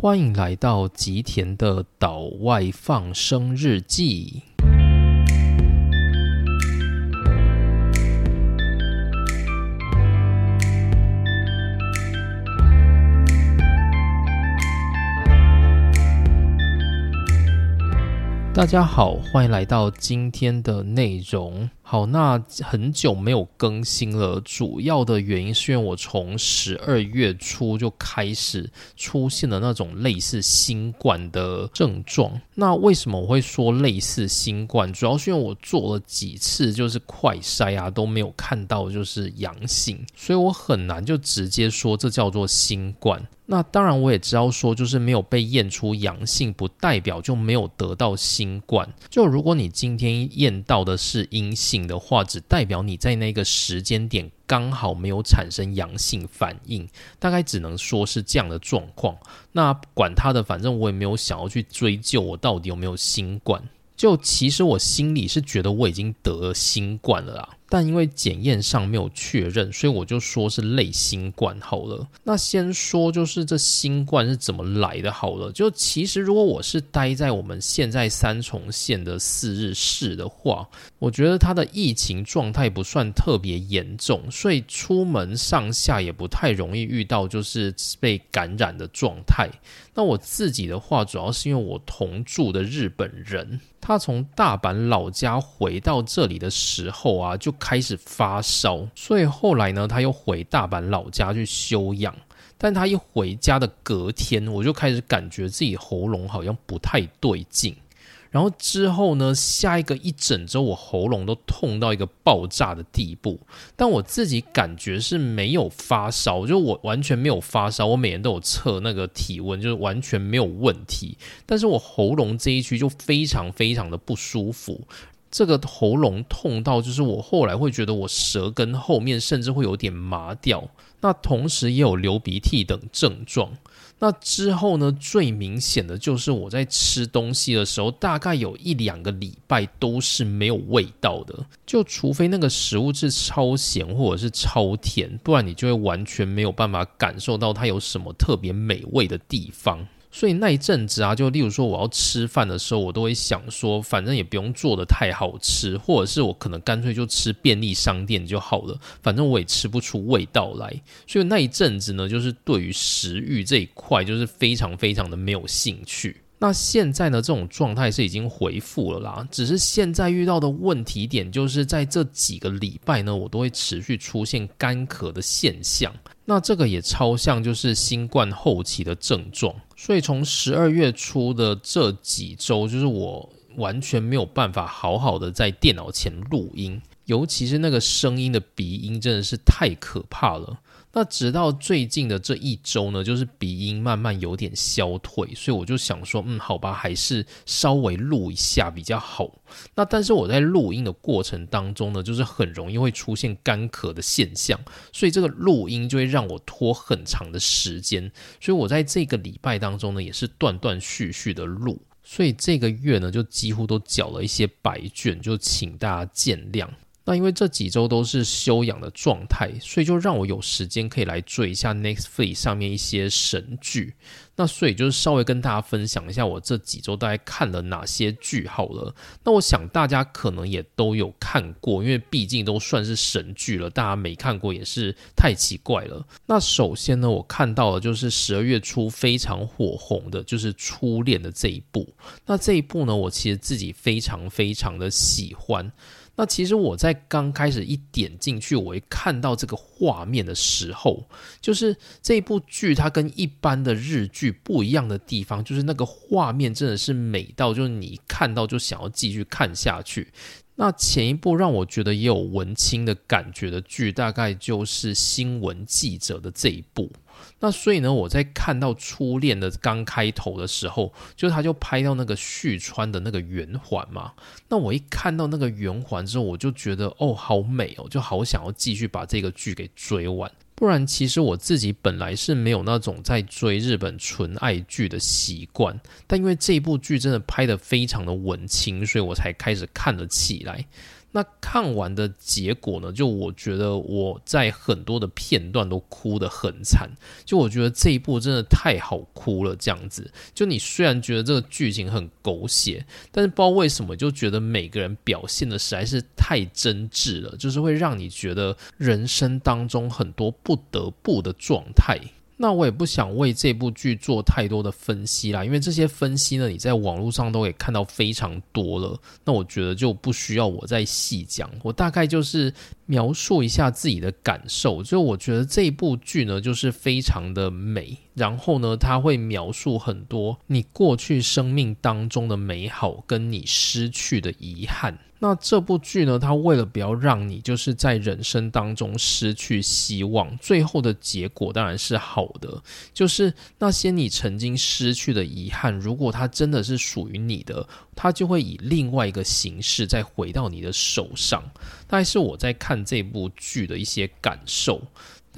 欢迎来到吉田的岛外放生日记。大家好，欢迎来到今天的内容。好，那很久没有更新了，主要的原因是因为我从十二月初就开始出现了那种类似新冠的症状。那为什么我会说类似新冠？主要是因为我做了几次就是快筛啊，都没有看到就是阳性，所以我很难就直接说这叫做新冠。那当然，我也知道说，就是没有被验出阳性，不代表就没有得到新冠。就如果你今天验到的是阴性的话，只代表你在那个时间点刚好没有产生阳性反应，大概只能说是这样的状况。那管他的，反正我也没有想要去追究我到底有没有新冠。就其实我心里是觉得我已经得了新冠了啦。但因为检验上没有确认，所以我就说是类新冠好了。那先说就是这新冠是怎么来的好了。就其实如果我是待在我们现在三重县的四日市的话，我觉得它的疫情状态不算特别严重，所以出门上下也不太容易遇到就是被感染的状态。那我自己的话，主要是因为我同住的日本人，他从大阪老家回到这里的时候啊，就开始发烧，所以后来呢，他又回大阪老家去休养。但他一回家的隔天，我就开始感觉自己喉咙好像不太对劲。然后之后呢，下一个一整周，我喉咙都痛到一个爆炸的地步。但我自己感觉是没有发烧，就我完全没有发烧。我每年都有测那个体温，就是完全没有问题。但是我喉咙这一区就非常非常的不舒服。这个喉咙痛到，就是我后来会觉得我舌根后面甚至会有点麻掉，那同时也有流鼻涕等症状。那之后呢，最明显的就是我在吃东西的时候，大概有一两个礼拜都是没有味道的，就除非那个食物是超咸或者是超甜，不然你就会完全没有办法感受到它有什么特别美味的地方。所以那一阵子啊，就例如说我要吃饭的时候，我都会想说，反正也不用做的太好吃，或者是我可能干脆就吃便利商店就好了，反正我也吃不出味道来。所以那一阵子呢，就是对于食欲这一块，就是非常非常的没有兴趣。那现在呢，这种状态是已经恢复了啦，只是现在遇到的问题点，就是在这几个礼拜呢，我都会持续出现干咳的现象。那这个也超像就是新冠后期的症状，所以从十二月初的这几周，就是我完全没有办法好好的在电脑前录音，尤其是那个声音的鼻音，真的是太可怕了。那直到最近的这一周呢，就是鼻音慢慢有点消退，所以我就想说，嗯，好吧，还是稍微录一下比较好。那但是我在录音的过程当中呢，就是很容易会出现干咳的现象，所以这个录音就会让我拖很长的时间。所以我在这个礼拜当中呢，也是断断续续的录，所以这个月呢，就几乎都缴了一些白卷，就请大家见谅。那因为这几周都是休养的状态，所以就让我有时间可以来追一下 Netflix 上面一些神剧。那所以就是稍微跟大家分享一下我这几周大概看了哪些剧好了。那我想大家可能也都有看过，因为毕竟都算是神剧了，大家没看过也是太奇怪了。那首先呢，我看到的就是十二月初非常火红的，就是《初恋》的这一部。那这一部呢，我其实自己非常非常的喜欢。那其实我在刚开始一点进去，我一看到这个画面的时候，就是这部剧它跟一般的日剧不一样的地方，就是那个画面真的是美到，就是你看到就想要继续看下去。那前一部让我觉得也有文青的感觉的剧，大概就是新闻记者的这一部。那所以呢，我在看到初恋的刚开头的时候，就他就拍到那个旭川的那个圆环嘛。那我一看到那个圆环之后，我就觉得哦，好美哦，就好想要继续把这个剧给追完。不然，其实我自己本来是没有那种在追日本纯爱剧的习惯，但因为这部剧真的拍得非常的文青，所以我才开始看了起来。那看完的结果呢？就我觉得我在很多的片段都哭得很惨。就我觉得这一部真的太好哭了，这样子。就你虽然觉得这个剧情很狗血，但是不知道为什么就觉得每个人表现的实在是太真挚了，就是会让你觉得人生当中很多不得不的状态。那我也不想为这部剧做太多的分析啦，因为这些分析呢，你在网络上都可以看到非常多了。那我觉得就不需要我再细讲，我大概就是描述一下自己的感受。就我觉得这部剧呢，就是非常的美，然后呢，它会描述很多你过去生命当中的美好，跟你失去的遗憾。那这部剧呢？它为了不要让你就是在人生当中失去希望，最后的结果当然是好的。就是那些你曾经失去的遗憾，如果它真的是属于你的，它就会以另外一个形式再回到你的手上。大概是我在看这部剧的一些感受。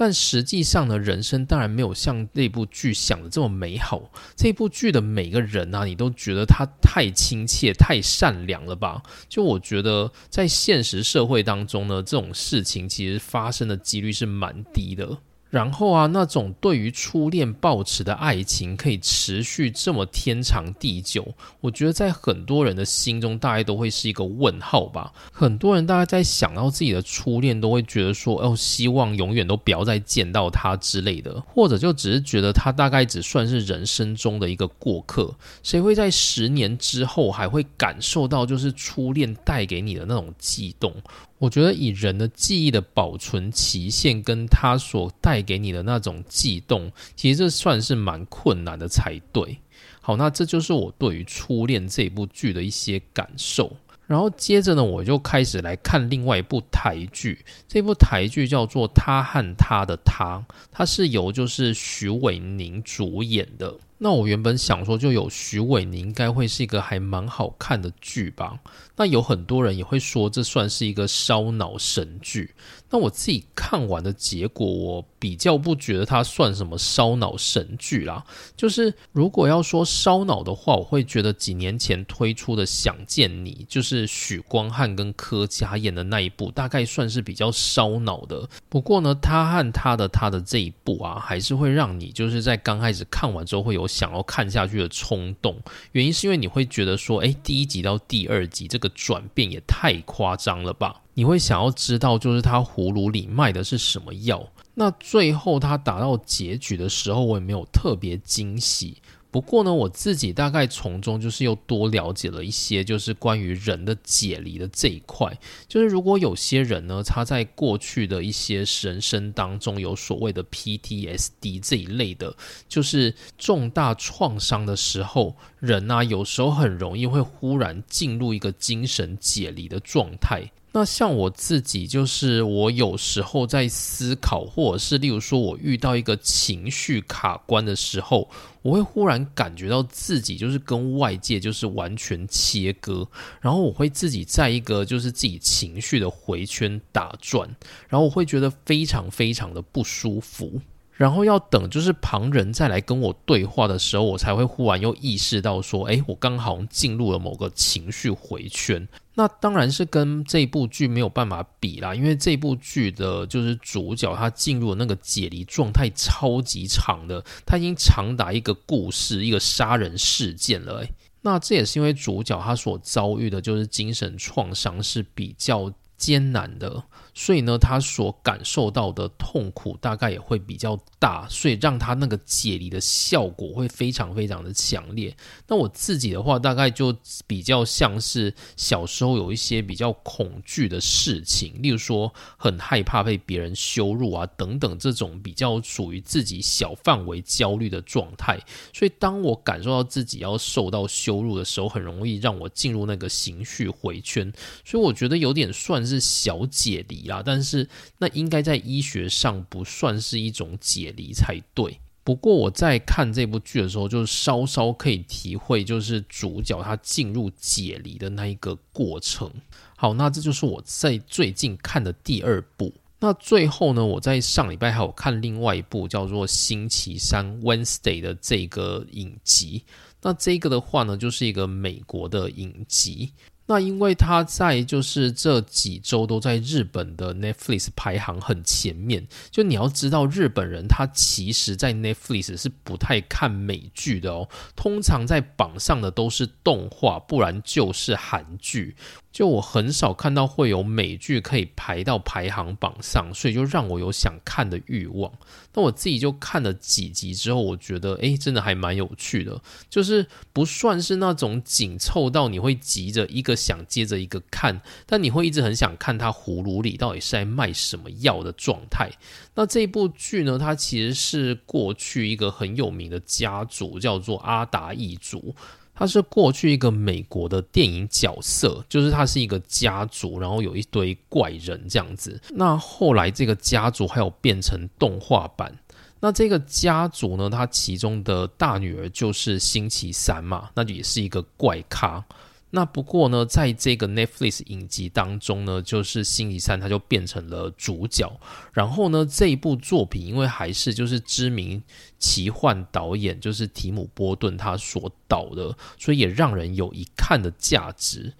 但实际上呢，人生当然没有像这部剧想的这么美好。这部剧的每个人啊，你都觉得他太亲切、太善良了吧？就我觉得，在现实社会当中呢，这种事情其实发生的几率是蛮低的。然后啊，那种对于初恋抱持的爱情可以持续这么天长地久，我觉得在很多人的心中大概都会是一个问号吧。很多人大概在想到自己的初恋，都会觉得说，哦，希望永远都不要再见到他之类的，或者就只是觉得他大概只算是人生中的一个过客。谁会在十年之后还会感受到就是初恋带给你的那种悸动？我觉得以人的记忆的保存期限，跟他所带给你的那种悸动，其实这算是蛮困难的才对。好，那这就是我对于《初恋》这部剧的一些感受。然后接着呢，我就开始来看另外一部台剧。这部台剧叫做《他和他的他》，它是由就是徐伟宁主演的。那我原本想说，就有徐伟宁，应该会是一个还蛮好看的剧吧。那有很多人也会说，这算是一个烧脑神剧。那我自己看完的结果，我比较不觉得它算什么烧脑神剧啦。就是如果要说烧脑的话，我会觉得几年前推出的《想见你》，就是许光汉跟柯佳演的那一部，大概算是比较烧脑的。不过呢，他和他的他的这一部啊，还是会让你就是在刚开始看完之后会有想要看下去的冲动。原因是因为你会觉得说，哎，第一集到第二集这个转变也太夸张了吧。你会想要知道，就是他葫芦里卖的是什么药？那最后他打到结局的时候，我也没有特别惊喜。不过呢，我自己大概从中就是又多了解了一些，就是关于人的解离的这一块。就是如果有些人呢，他在过去的一些人生当中有所谓的 PTSD 这一类的，就是重大创伤的时候，人啊有时候很容易会忽然进入一个精神解离的状态。那像我自己，就是我有时候在思考，或者是例如说，我遇到一个情绪卡关的时候，我会忽然感觉到自己就是跟外界就是完全切割，然后我会自己在一个就是自己情绪的回圈打转，然后我会觉得非常非常的不舒服。然后要等，就是旁人再来跟我对话的时候，我才会忽然又意识到说，哎，我刚好进入了某个情绪回圈。那当然是跟这部剧没有办法比啦，因为这部剧的就是主角他进入那个解离状态超级长的，他已经长达一个故事，一个杀人事件了。那这也是因为主角他所遭遇的就是精神创伤是比较艰难的。所以呢，他所感受到的痛苦大概也会比较大，所以让他那个解离的效果会非常非常的强烈。那我自己的话，大概就比较像是小时候有一些比较恐惧的事情，例如说很害怕被别人羞辱啊等等这种比较属于自己小范围焦虑的状态。所以当我感受到自己要受到羞辱的时候，很容易让我进入那个情绪回圈。所以我觉得有点算是小解离。啊，但是那应该在医学上不算是一种解离才对。不过我在看这部剧的时候，就稍稍可以体会，就是主角他进入解离的那一个过程。好，那这就是我在最近看的第二部。那最后呢，我在上礼拜还有看另外一部叫做《星期三 Wednesday》的这个影集。那这个的话呢，就是一个美国的影集。那因为他在就是这几周都在日本的 Netflix 排行很前面，就你要知道日本人他其实在 Netflix 是不太看美剧的哦，通常在榜上的都是动画，不然就是韩剧。就我很少看到会有美剧可以排到排行榜上，所以就让我有想看的欲望。那我自己就看了几集之后，我觉得诶，真的还蛮有趣的，就是不算是那种紧凑到你会急着一个想接着一个看，但你会一直很想看他葫芦里到底是在卖什么药的状态。那这部剧呢，它其实是过去一个很有名的家族，叫做阿达一族。他是过去一个美国的电影角色，就是他是一个家族，然后有一堆怪人这样子。那后来这个家族还有变成动画版。那这个家族呢，他其中的大女儿就是星期三嘛，那也是一个怪咖。那不过呢，在这个 Netflix 影集当中呢，就是星期三他就变成了主角。然后呢，这一部作品因为还是就是知名奇幻导演就是提姆波顿他所导的，所以也让人有一看的价值。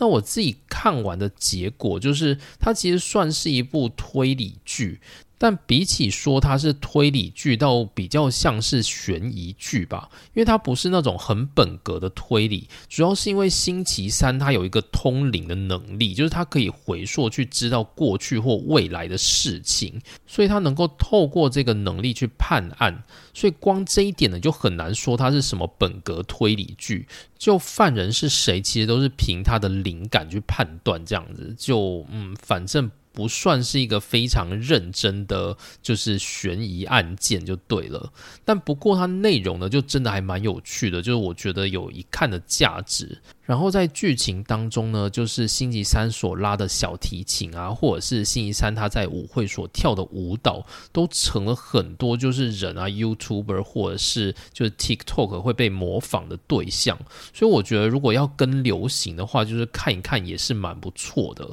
那我自己看完的结果就是，它其实算是一部推理剧。但比起说它是推理剧，倒比较像是悬疑剧吧，因为它不是那种很本格的推理，主要是因为星期三它有一个通灵的能力，就是它可以回溯去知道过去或未来的事情，所以它能够透过这个能力去判案，所以光这一点呢，就很难说它是什么本格推理剧，就犯人是谁，其实都是凭他的灵感去判断，这样子就嗯，反正。不算是一个非常认真的，就是悬疑案件就对了。但不过它内容呢，就真的还蛮有趣的，就是我觉得有一看的价值。然后在剧情当中呢，就是星期三所拉的小提琴啊，或者是星期三他在舞会所跳的舞蹈，都成了很多就是人啊，YouTuber 或者是就是 TikTok 会被模仿的对象。所以我觉得如果要跟流行的话，就是看一看也是蛮不错的。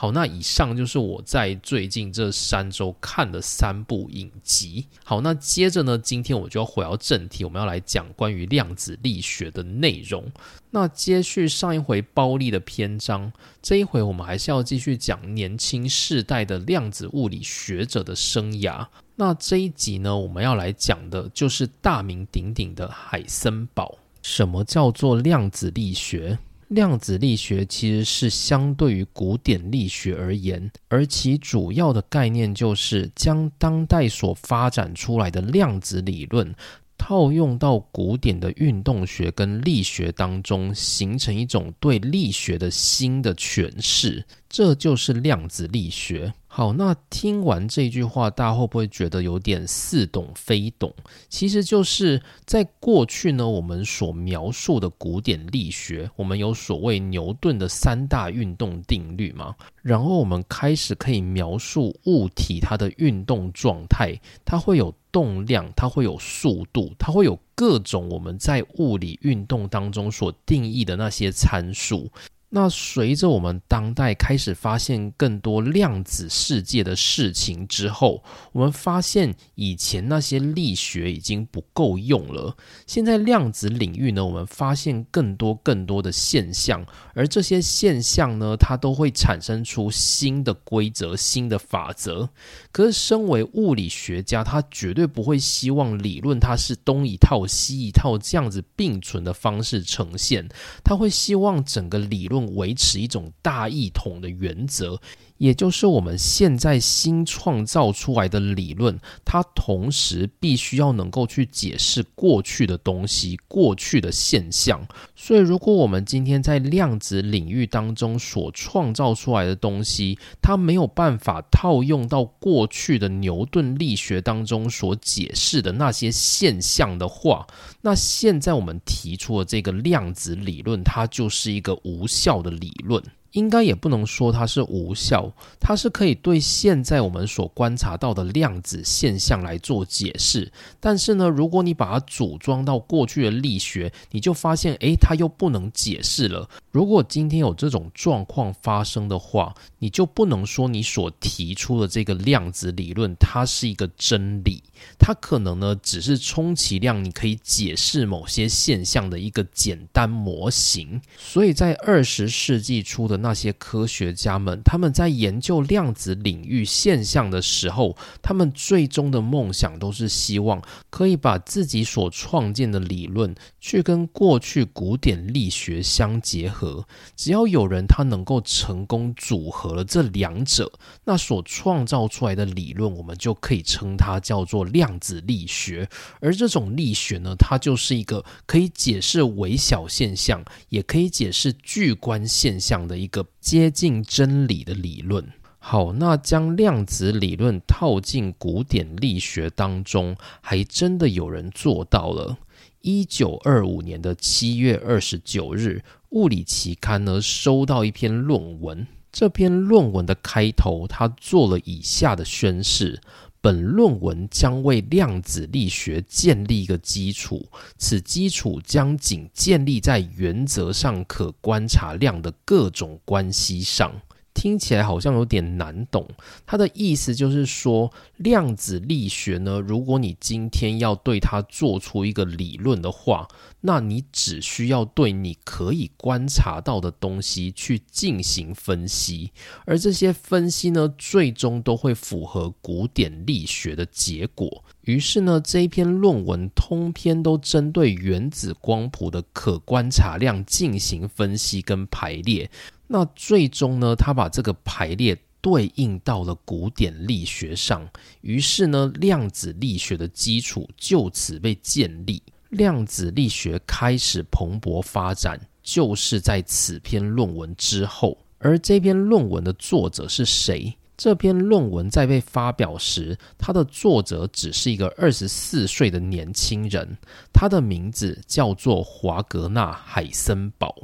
好，那以上就是我在最近这三周看的三部影集。好，那接着呢，今天我就要回到正题，我们要来讲关于量子力学的内容。那接续上一回包利的篇章，这一回我们还是要继续讲年轻世代的量子物理学者的生涯。那这一集呢，我们要来讲的就是大名鼎鼎的海森堡。什么叫做量子力学？量子力学其实是相对于古典力学而言，而其主要的概念就是将当代所发展出来的量子理论套用到古典的运动学跟力学当中，形成一种对力学的新的诠释。这就是量子力学。好，那听完这句话，大家会不会觉得有点似懂非懂？其实就是在过去呢，我们所描述的古典力学，我们有所谓牛顿的三大运动定律嘛，然后我们开始可以描述物体它的运动状态，它会有动量，它会有速度，它会有各种我们在物理运动当中所定义的那些参数。那随着我们当代开始发现更多量子世界的事情之后，我们发现以前那些力学已经不够用了。现在量子领域呢，我们发现更多更多的现象，而这些现象呢，它都会产生出新的规则、新的法则。可是，身为物理学家，他绝对不会希望理论它是东一套西一套这样子并存的方式呈现，他会希望整个理论。维持一种大一统的原则。也就是我们现在新创造出来的理论，它同时必须要能够去解释过去的东西、过去的现象。所以，如果我们今天在量子领域当中所创造出来的东西，它没有办法套用到过去的牛顿力学当中所解释的那些现象的话，那现在我们提出的这个量子理论，它就是一个无效的理论。应该也不能说它是无效，它是可以对现在我们所观察到的量子现象来做解释。但是呢，如果你把它组装到过去的力学，你就发现，诶，它又不能解释了。如果今天有这种状况发生的话，你就不能说你所提出的这个量子理论它是一个真理，它可能呢只是充其量你可以解释某些现象的一个简单模型。所以在二十世纪初的那些科学家们，他们在研究量子领域现象的时候，他们最终的梦想都是希望可以把自己所创建的理论去跟过去古典力学相结合。只要有人他能够成功组合了这两者，那所创造出来的理论，我们就可以称它叫做量子力学。而这种力学呢，它就是一个可以解释微小现象，也可以解释巨观现象的一个接近真理的理论。好，那将量子理论套进古典力学当中，还真的有人做到了。一九二五年的七月二十九日，物理期刊呢收到一篇论文。这篇论文的开头，他做了以下的宣誓：本论文将为量子力学建立一个基础，此基础将仅建立在原则上可观察量的各种关系上。听起来好像有点难懂，它的意思就是说，量子力学呢，如果你今天要对它做出一个理论的话，那你只需要对你可以观察到的东西去进行分析，而这些分析呢，最终都会符合古典力学的结果。于是呢，这一篇论文通篇都针对原子光谱的可观察量进行分析跟排列。那最终呢，他把这个排列对应到了古典力学上，于是呢，量子力学的基础就此被建立，量子力学开始蓬勃发展，就是在此篇论文之后。而这篇论文的作者是谁？这篇论文在被发表时，它的作者只是一个二十四岁的年轻人，他的名字叫做华格纳·海森堡。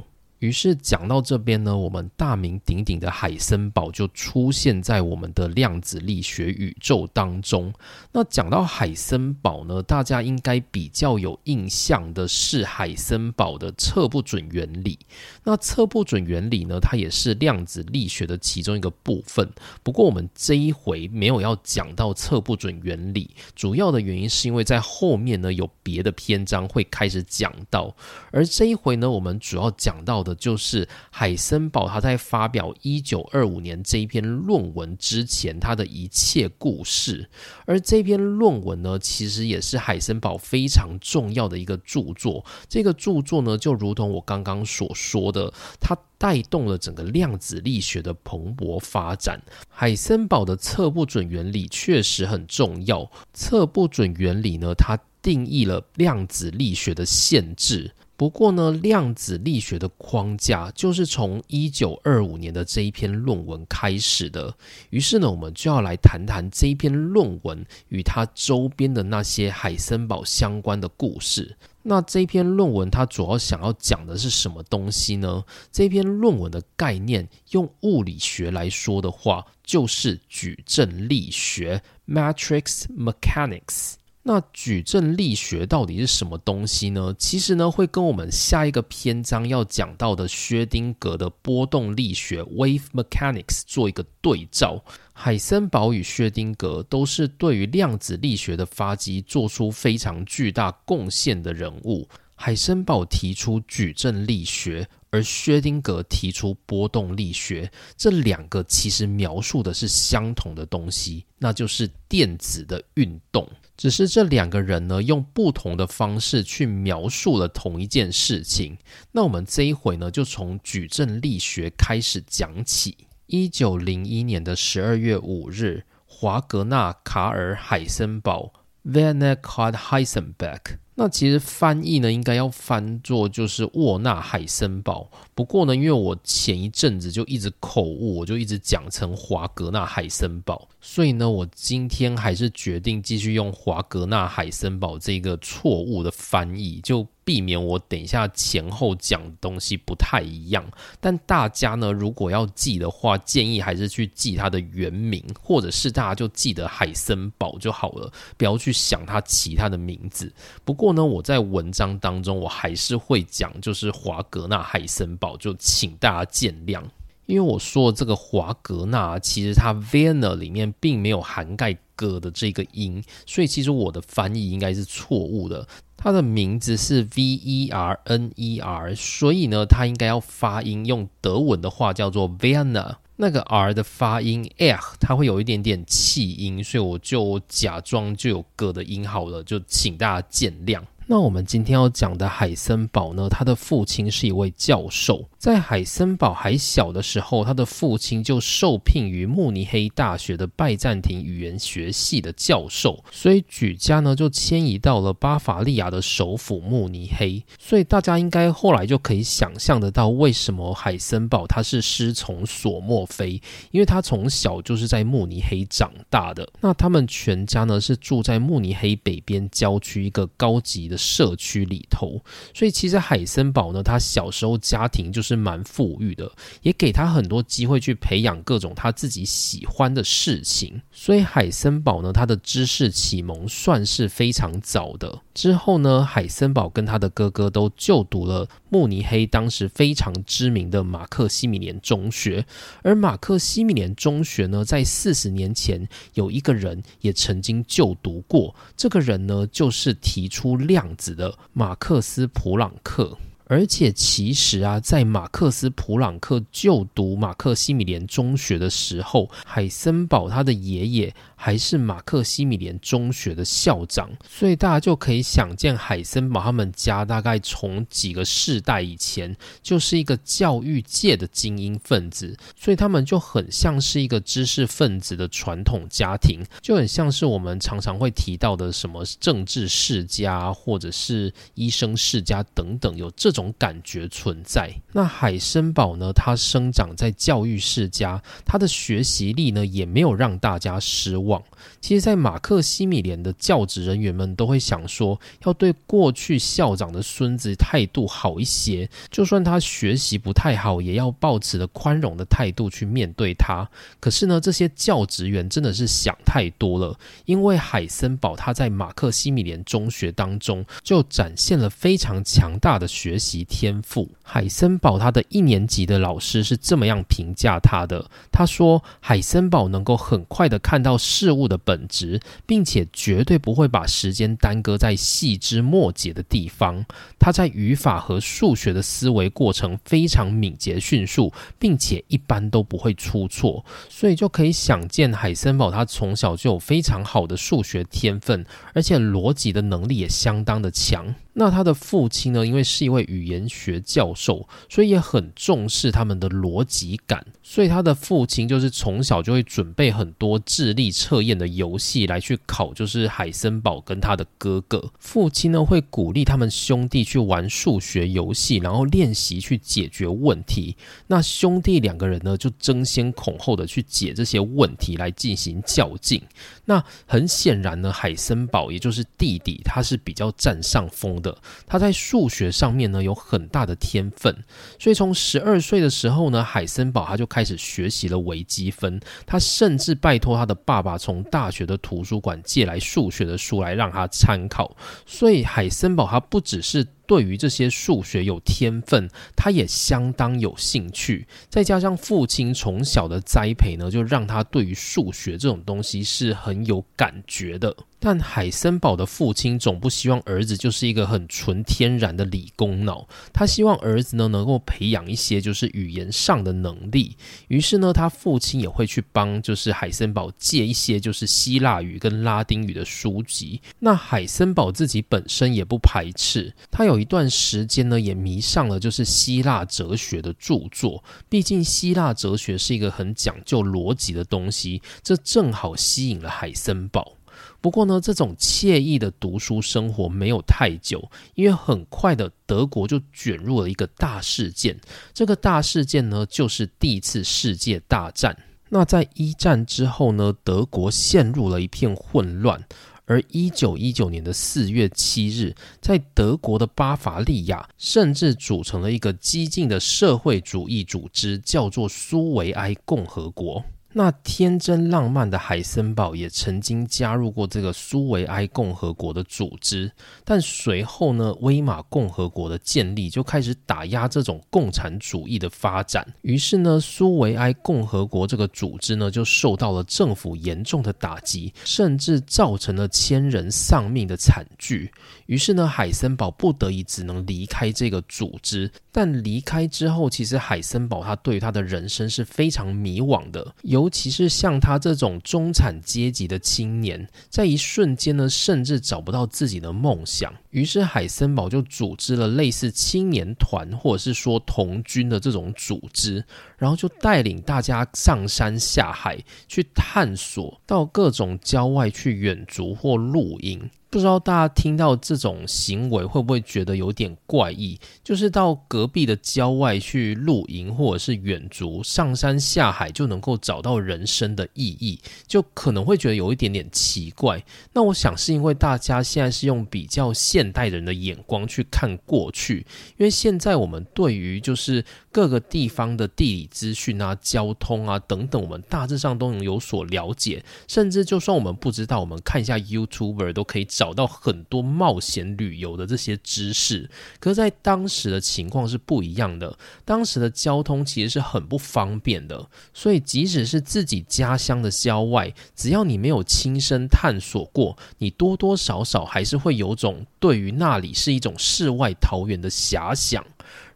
于是讲到这边呢，我们大名鼎鼎的海森堡就出现在我们的量子力学宇宙当中。那讲到海森堡呢，大家应该比较有印象的是海森堡的测不准原理。那测不准原理呢，它也是量子力学的其中一个部分。不过我们这一回没有要讲到测不准原理，主要的原因是因为在后面呢有别的篇章会开始讲到，而这一回呢，我们主要讲到。的就是海森堡他在发表一九二五年这一篇论文之前，他的一切故事。而这篇论文呢，其实也是海森堡非常重要的一个著作。这个著作呢，就如同我刚刚所说的，它带动了整个量子力学的蓬勃发展。海森堡的测不准原理确实很重要。测不准原理呢，它定义了量子力学的限制。不过呢，量子力学的框架就是从一九二五年的这一篇论文开始的。于是呢，我们就要来谈谈这一篇论文与它周边的那些海森堡相关的故事。那这篇论文它主要想要讲的是什么东西呢？这篇论文的概念，用物理学来说的话，就是矩阵力学 （matrix mechanics）。那矩阵力学到底是什么东西呢？其实呢，会跟我们下一个篇章要讲到的薛丁格的波动力学 （wave mechanics） 做一个对照。海森堡与薛丁格都是对于量子力学的发迹做出非常巨大贡献的人物。海森堡提出矩阵力学，而薛丁格提出波动力学。这两个其实描述的是相同的东西，那就是电子的运动。只是这两个人呢，用不同的方式去描述了同一件事情。那我们这一回呢，就从矩阵力学开始讲起。一九零一年的十二月五日，华格纳·卡尔·海森堡 （Werner Karl Heisenberg）。那其实翻译呢，应该要翻作就是沃纳海森堡。不过呢，因为我前一阵子就一直口误，我就一直讲成华格纳海森堡，所以呢，我今天还是决定继续用华格纳海森堡这个错误的翻译，就避免我等一下前后讲的东西不太一样。但大家呢，如果要记的话，建议还是去记它的原名，或者是大家就记得海森堡就好了，不要去想它其他的名字。不过呢，我在文章当中我还是会讲，就是华格纳海森堡，就请大家见谅。因为我说这个华格纳，其实它 Vienna 里面并没有涵盖“格”的这个音，所以其实我的翻译应该是错误的。它的名字是 V E R N E R，所以呢，它应该要发音用德文的话叫做 Vienna。那个 R 的发音 L，它会有一点点气音，所以我就假装就有“格”的音好了，就请大家见谅。那我们今天要讲的海森堡呢，他的父亲是一位教授。在海森堡还小的时候，他的父亲就受聘于慕尼黑大学的拜占庭语言学系的教授，所以举家呢就迁移到了巴伐利亚的首府慕尼黑。所以大家应该后来就可以想象得到，为什么海森堡他是师从索莫菲，因为他从小就是在慕尼黑长大的。那他们全家呢是住在慕尼黑北边郊区一个高级的。社区里头，所以其实海森堡呢，他小时候家庭就是蛮富裕的，也给他很多机会去培养各种他自己喜欢的事情。所以海森堡呢，他的知识启蒙算是非常早的。之后呢，海森堡跟他的哥哥都就读了慕尼黑当时非常知名的马克西米连中学，而马克西米连中学呢，在四十年前有一个人也曾经就读过，这个人呢，就是提出量。子的马克思·普朗克，而且其实啊，在马克思·普朗克就读马克西米连中学的时候，海森堡他的爷爷。还是马克西米连中学的校长，所以大家就可以想见，海森堡他们家大概从几个世代以前就是一个教育界的精英分子，所以他们就很像是一个知识分子的传统家庭，就很像是我们常常会提到的什么政治世家或者是医生世家等等，有这种感觉存在。那海森堡呢，他生长在教育世家，他的学习力呢也没有让大家失望。其实，在马克西米连的教职人员们都会想说，要对过去校长的孙子态度好一些，就算他学习不太好，也要抱持着宽容的态度去面对他。可是呢，这些教职员真的是想太多了，因为海森堡他在马克西米连中学当中就展现了非常强大的学习天赋。海森堡他的一年级的老师是这么样评价他的，他说：“海森堡能够很快的看到。”事物的本质，并且绝对不会把时间耽搁在细枝末节的地方。他在语法和数学的思维过程非常敏捷迅速，并且一般都不会出错。所以就可以想见，海森堡他从小就有非常好的数学天分，而且逻辑的能力也相当的强。那他的父亲呢？因为是一位语言学教授，所以也很重视他们的逻辑感。所以他的父亲就是从小就会准备很多智力测验的游戏来去考，就是海森堡跟他的哥哥。父亲呢会鼓励他们兄弟去玩数学游戏，然后练习去解决问题。那兄弟两个人呢就争先恐后的去解这些问题来进行较劲。那很显然呢，海森堡也就是弟弟，他是比较占上风。他在数学上面呢有很大的天分，所以从十二岁的时候呢，海森堡他就开始学习了微积分。他甚至拜托他的爸爸从大学的图书馆借来数学的书来让他参考。所以海森堡他不只是。对于这些数学有天分，他也相当有兴趣。再加上父亲从小的栽培呢，就让他对于数学这种东西是很有感觉的。但海森堡的父亲总不希望儿子就是一个很纯天然的理工脑，他希望儿子呢能够培养一些就是语言上的能力。于是呢，他父亲也会去帮就是海森堡借一些就是希腊语跟拉丁语的书籍。那海森堡自己本身也不排斥，他有。有一段时间呢，也迷上了就是希腊哲学的著作。毕竟希腊哲学是一个很讲究逻辑的东西，这正好吸引了海森堡。不过呢，这种惬意的读书生活没有太久，因为很快的德国就卷入了一个大事件。这个大事件呢，就是第一次世界大战。那在一战之后呢，德国陷入了一片混乱。而一九一九年的四月七日，在德国的巴伐利亚，甚至组成了一个激进的社会主义组织，叫做苏维埃共和国。那天真浪漫的海森堡也曾经加入过这个苏维埃共和国的组织，但随后呢，威玛共和国的建立就开始打压这种共产主义的发展，于是呢，苏维埃共和国这个组织呢就受到了政府严重的打击，甚至造成了千人丧命的惨剧。于是呢，海森堡不得已只能离开这个组织。但离开之后，其实海森堡他对于他的人生是非常迷惘的，尤其是像他这种中产阶级的青年，在一瞬间呢，甚至找不到自己的梦想。于是海森堡就组织了类似青年团或者是说童军的这种组织，然后就带领大家上山下海去探索，到各种郊外去远足或露营。不知道大家听到这种行为会不会觉得有点怪异？就是到隔壁的郊外去露营或者是远足、上山下海就能够找到人生的意义，就可能会觉得有一点点奇怪。那我想是因为大家现在是用比较现代人的眼光去看过去，因为现在我们对于就是各个地方的地理资讯啊、交通啊等等，我们大致上都能有所了解。甚至就算我们不知道，我们看一下 YouTuber 都可以找。到很多冒险旅游的这些知识，可是，在当时的情况是不一样的。当时的交通其实是很不方便的，所以即使是自己家乡的郊外，只要你没有亲身探索过，你多多少少还是会有种对于那里是一种世外桃源的遐想。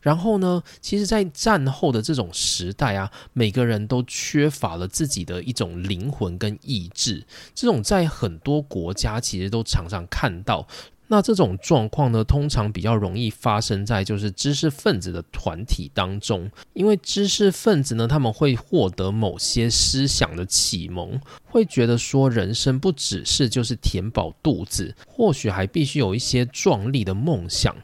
然后呢？其实，在战后的这种时代啊，每个人都缺乏了自己的一种灵魂跟意志。这种在很多国家其实都常常看到。那这种状况呢，通常比较容易发生在就是知识分子的团体当中，因为知识分子呢，他们会获得某些思想的启蒙，会觉得说人生不只是就是填饱肚子，或许还必须有一些壮丽的梦想。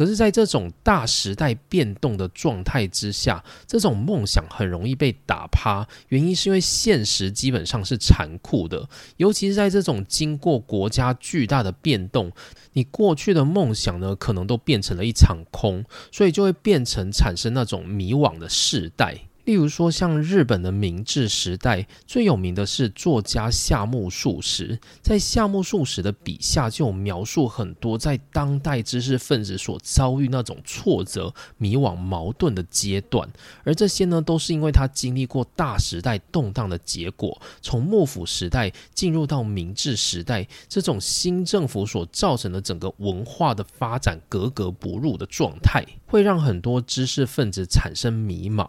可是，在这种大时代变动的状态之下，这种梦想很容易被打趴。原因是因为现实基本上是残酷的，尤其是在这种经过国家巨大的变动，你过去的梦想呢，可能都变成了一场空，所以就会变成产生那种迷惘的世代。例如说，像日本的明治时代，最有名的是作家夏目漱石。在夏目漱石的笔下，就描述很多在当代知识分子所遭遇那种挫折、迷惘、矛盾的阶段。而这些呢，都是因为他经历过大时代动荡的结果。从幕府时代进入到明治时代，这种新政府所造成的整个文化的发展格格不入的状态，会让很多知识分子产生迷茫。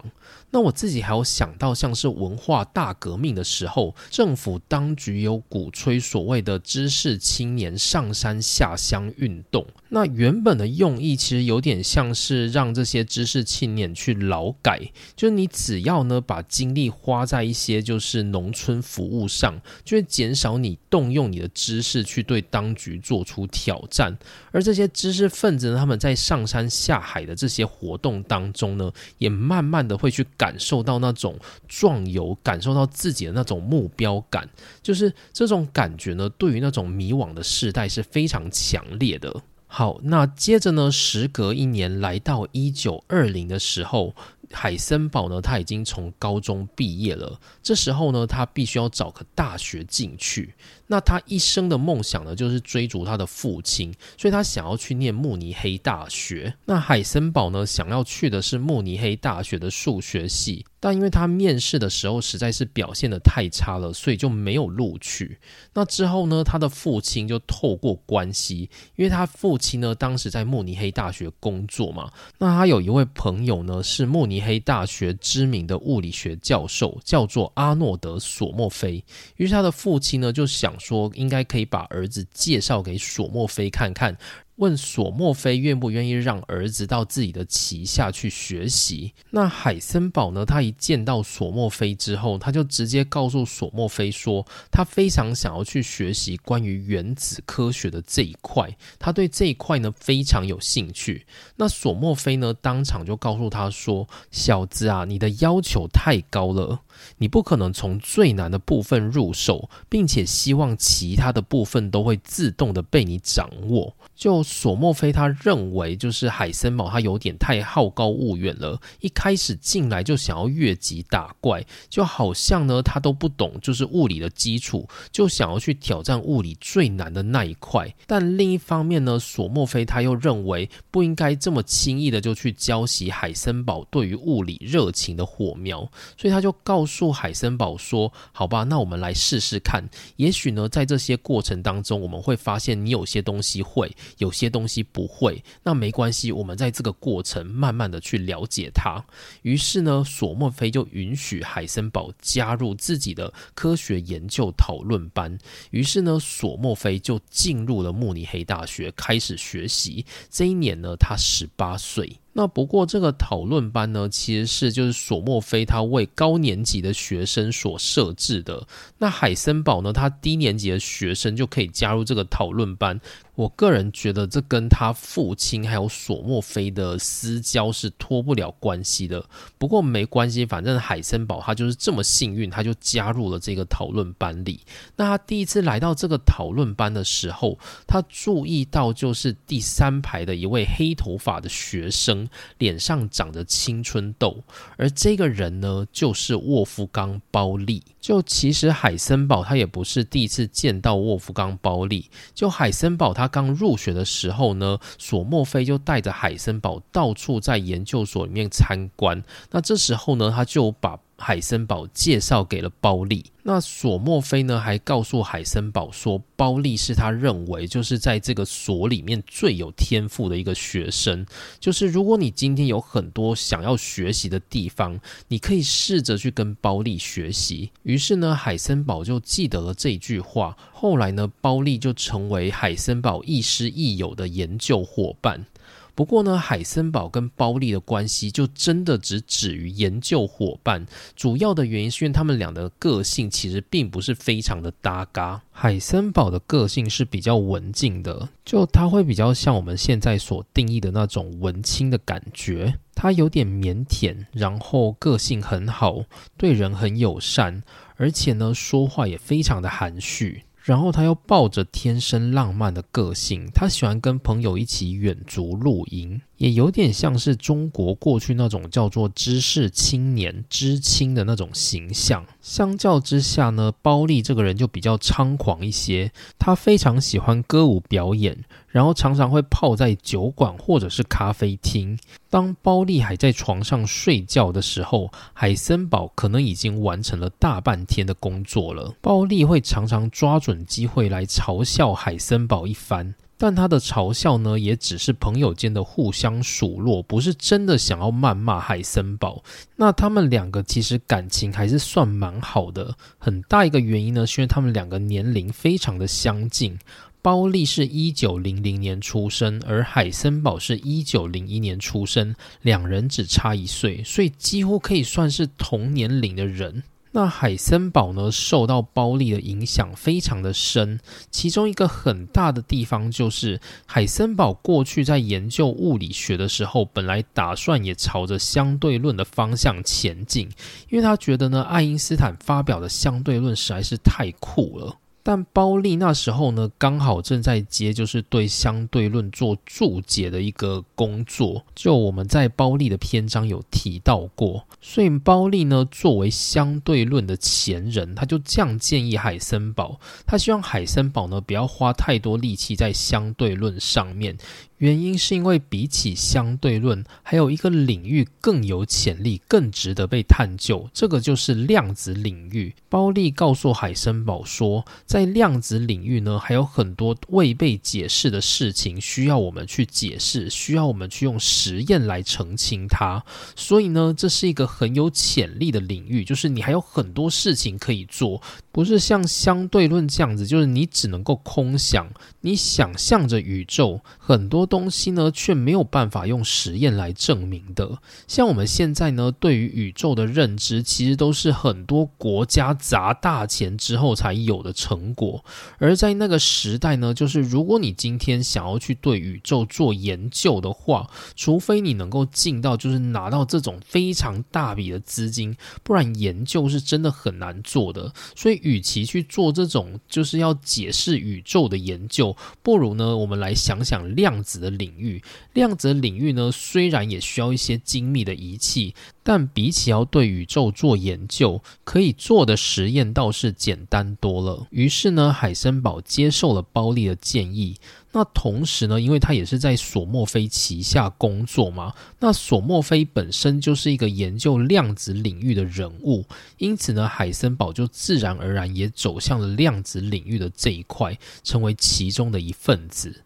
那我自己还有想到，像是文化大革命的时候，政府当局有鼓吹所谓的知识青年上山下乡运动。那原本的用意其实有点像是让这些知识青年去劳改，就是你只要呢把精力花在一些就是农村服务上，就会减少你动用你的知识去对当局做出挑战。而这些知识分子呢，他们在上山下海的这些活动当中呢，也慢慢的会去。感受到那种壮游，感受到自己的那种目标感，就是这种感觉呢，对于那种迷惘的世代是非常强烈的。好，那接着呢，时隔一年，来到一九二零的时候，海森堡呢，他已经从高中毕业了。这时候呢，他必须要找个大学进去。那他一生的梦想呢，就是追逐他的父亲，所以他想要去念慕尼黑大学。那海森堡呢，想要去的是慕尼黑大学的数学系，但因为他面试的时候实在是表现的太差了，所以就没有录取。那之后呢，他的父亲就透过关系，因为他父亲呢当时在慕尼黑大学工作嘛，那他有一位朋友呢是慕尼黑大学知名的物理学教授，叫做阿诺德索莫菲。于是他的父亲呢就想。说应该可以把儿子介绍给索莫菲看看，问索莫菲愿不愿意让儿子到自己的旗下去学习。那海森堡呢？他一见到索莫菲之后，他就直接告诉索莫菲说，他非常想要去学习关于原子科学的这一块，他对这一块呢非常有兴趣。那索莫菲呢，当场就告诉他说：“小子啊，你的要求太高了。”你不可能从最难的部分入手，并且希望其他的部分都会自动的被你掌握。就索莫菲他认为，就是海森堡他有点太好高骛远了，一开始进来就想要越级打怪，就好像呢他都不懂就是物理的基础，就想要去挑战物理最难的那一块。但另一方面呢，索莫菲他又认为不应该这么轻易的就去浇熄海森堡对于物理热情的火苗，所以他就告。诉海森堡说：“好吧，那我们来试试看。也许呢，在这些过程当中，我们会发现你有些东西会有，有些东西不会。那没关系，我们在这个过程慢慢的去了解它。于是呢，索莫菲就允许海森堡加入自己的科学研究讨论班。于是呢，索莫菲就进入了慕尼黑大学，开始学习。这一年呢，他十八岁。”那不过这个讨论班呢，其实是就是索莫菲他为高年级的学生所设置的。那海森堡呢，他低年级的学生就可以加入这个讨论班。我个人觉得这跟他父亲还有索莫菲的私交是脱不了关系的。不过没关系，反正海森堡他就是这么幸运，他就加入了这个讨论班里。那他第一次来到这个讨论班的时候，他注意到就是第三排的一位黑头发的学生，脸上长着青春痘，而这个人呢，就是沃夫冈包利。就其实海森堡他也不是第一次见到沃夫冈包利，就海森堡他。刚入学的时候呢，索莫菲就带着海森堡到处在研究所里面参观。那这时候呢，他就把。海森堡介绍给了包利，那索莫菲呢还告诉海森堡说，包利是他认为就是在这个所里面最有天赋的一个学生，就是如果你今天有很多想要学习的地方，你可以试着去跟包利学习。于是呢，海森堡就记得了这句话，后来呢，包利就成为海森堡亦师亦友的研究伙伴。不过呢，海森堡跟包利的关系就真的只止于研究伙伴。主要的原因是因为他们俩的个性其实并不是非常的搭嘎。海森堡的个性是比较文静的，就他会比较像我们现在所定义的那种文青的感觉。他有点腼腆，然后个性很好，对人很友善，而且呢，说话也非常的含蓄。然后他又抱着天生浪漫的个性，他喜欢跟朋友一起远足露营。也有点像是中国过去那种叫做知识青年、知青的那种形象。相较之下呢，包丽这个人就比较猖狂一些。他非常喜欢歌舞表演，然后常常会泡在酒馆或者是咖啡厅。当包利还在床上睡觉的时候，海森堡可能已经完成了大半天的工作了。包利会常常抓准机会来嘲笑海森堡一番。但他的嘲笑呢，也只是朋友间的互相数落，不是真的想要谩骂海森堡。那他们两个其实感情还是算蛮好的，很大一个原因呢，是因为他们两个年龄非常的相近。包利是一九零零年出生，而海森堡是一九零一年出生，两人只差一岁，所以几乎可以算是同年龄的人。那海森堡呢，受到包利的影响非常的深，其中一个很大的地方就是海森堡过去在研究物理学的时候，本来打算也朝着相对论的方向前进，因为他觉得呢，爱因斯坦发表的相对论实在是太酷了。但包利那时候呢，刚好正在接就是对相对论做注解的一个工作，就我们在包利的篇章有提到过，所以包利呢作为相对论的前人，他就这样建议海森堡，他希望海森堡呢不要花太多力气在相对论上面。原因是因为比起相对论，还有一个领域更有潜力、更值得被探究，这个就是量子领域。包利告诉海森堡说，在量子领域呢，还有很多未被解释的事情需要我们去解释，需要我们去用实验来澄清它。所以呢，这是一个很有潜力的领域，就是你还有很多事情可以做。不是像相对论这样子，就是你只能够空想，你想象着宇宙很多东西呢，却没有办法用实验来证明的。像我们现在呢，对于宇宙的认知，其实都是很多国家砸大钱之后才有的成果。而在那个时代呢，就是如果你今天想要去对宇宙做研究的话，除非你能够进到，就是拿到这种非常大笔的资金，不然研究是真的很难做的。所以。与其去做这种就是要解释宇宙的研究，不如呢，我们来想想量子的领域。量子领域呢，虽然也需要一些精密的仪器，但比起要对宇宙做研究，可以做的实验倒是简单多了。于是呢，海森堡接受了包利的建议。那同时呢，因为他也是在索莫菲旗下工作嘛，那索莫菲本身就是一个研究量子领域的人物，因此呢，海森堡就自然而然也走向了量子领域的这一块，成为其中的一份子。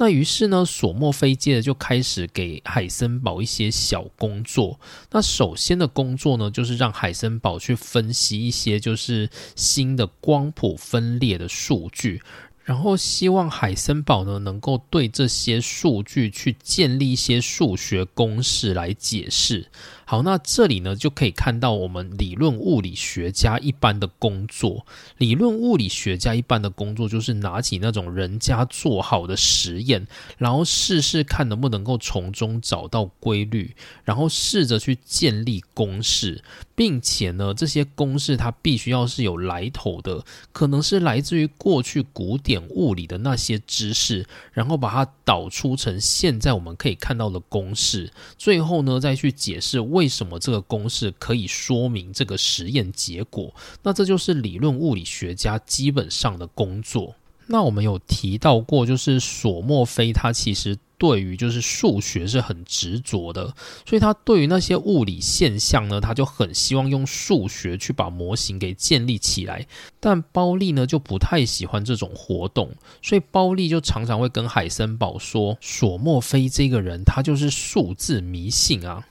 那于是呢，索莫菲接着就开始给海森堡一些小工作。那首先的工作呢，就是让海森堡去分析一些就是新的光谱分裂的数据。然后希望海森堡呢能够对这些数据去建立一些数学公式来解释。好，那这里呢就可以看到我们理论物理学家一般的工作。理论物理学家一般的工作就是拿起那种人家做好的实验，然后试试看能不能够从中找到规律，然后试着去建立公式，并且呢这些公式它必须要是有来头的，可能是来自于过去古典物理的那些知识，然后把它导出成现在我们可以看到的公式，最后呢再去解释为。为什么这个公式可以说明这个实验结果？那这就是理论物理学家基本上的工作。那我们有提到过，就是索莫菲他其实对于就是数学是很执着的，所以他对于那些物理现象呢，他就很希望用数学去把模型给建立起来。但包利呢就不太喜欢这种活动，所以包利就常常会跟海森堡说，索莫菲这个人他就是数字迷信啊。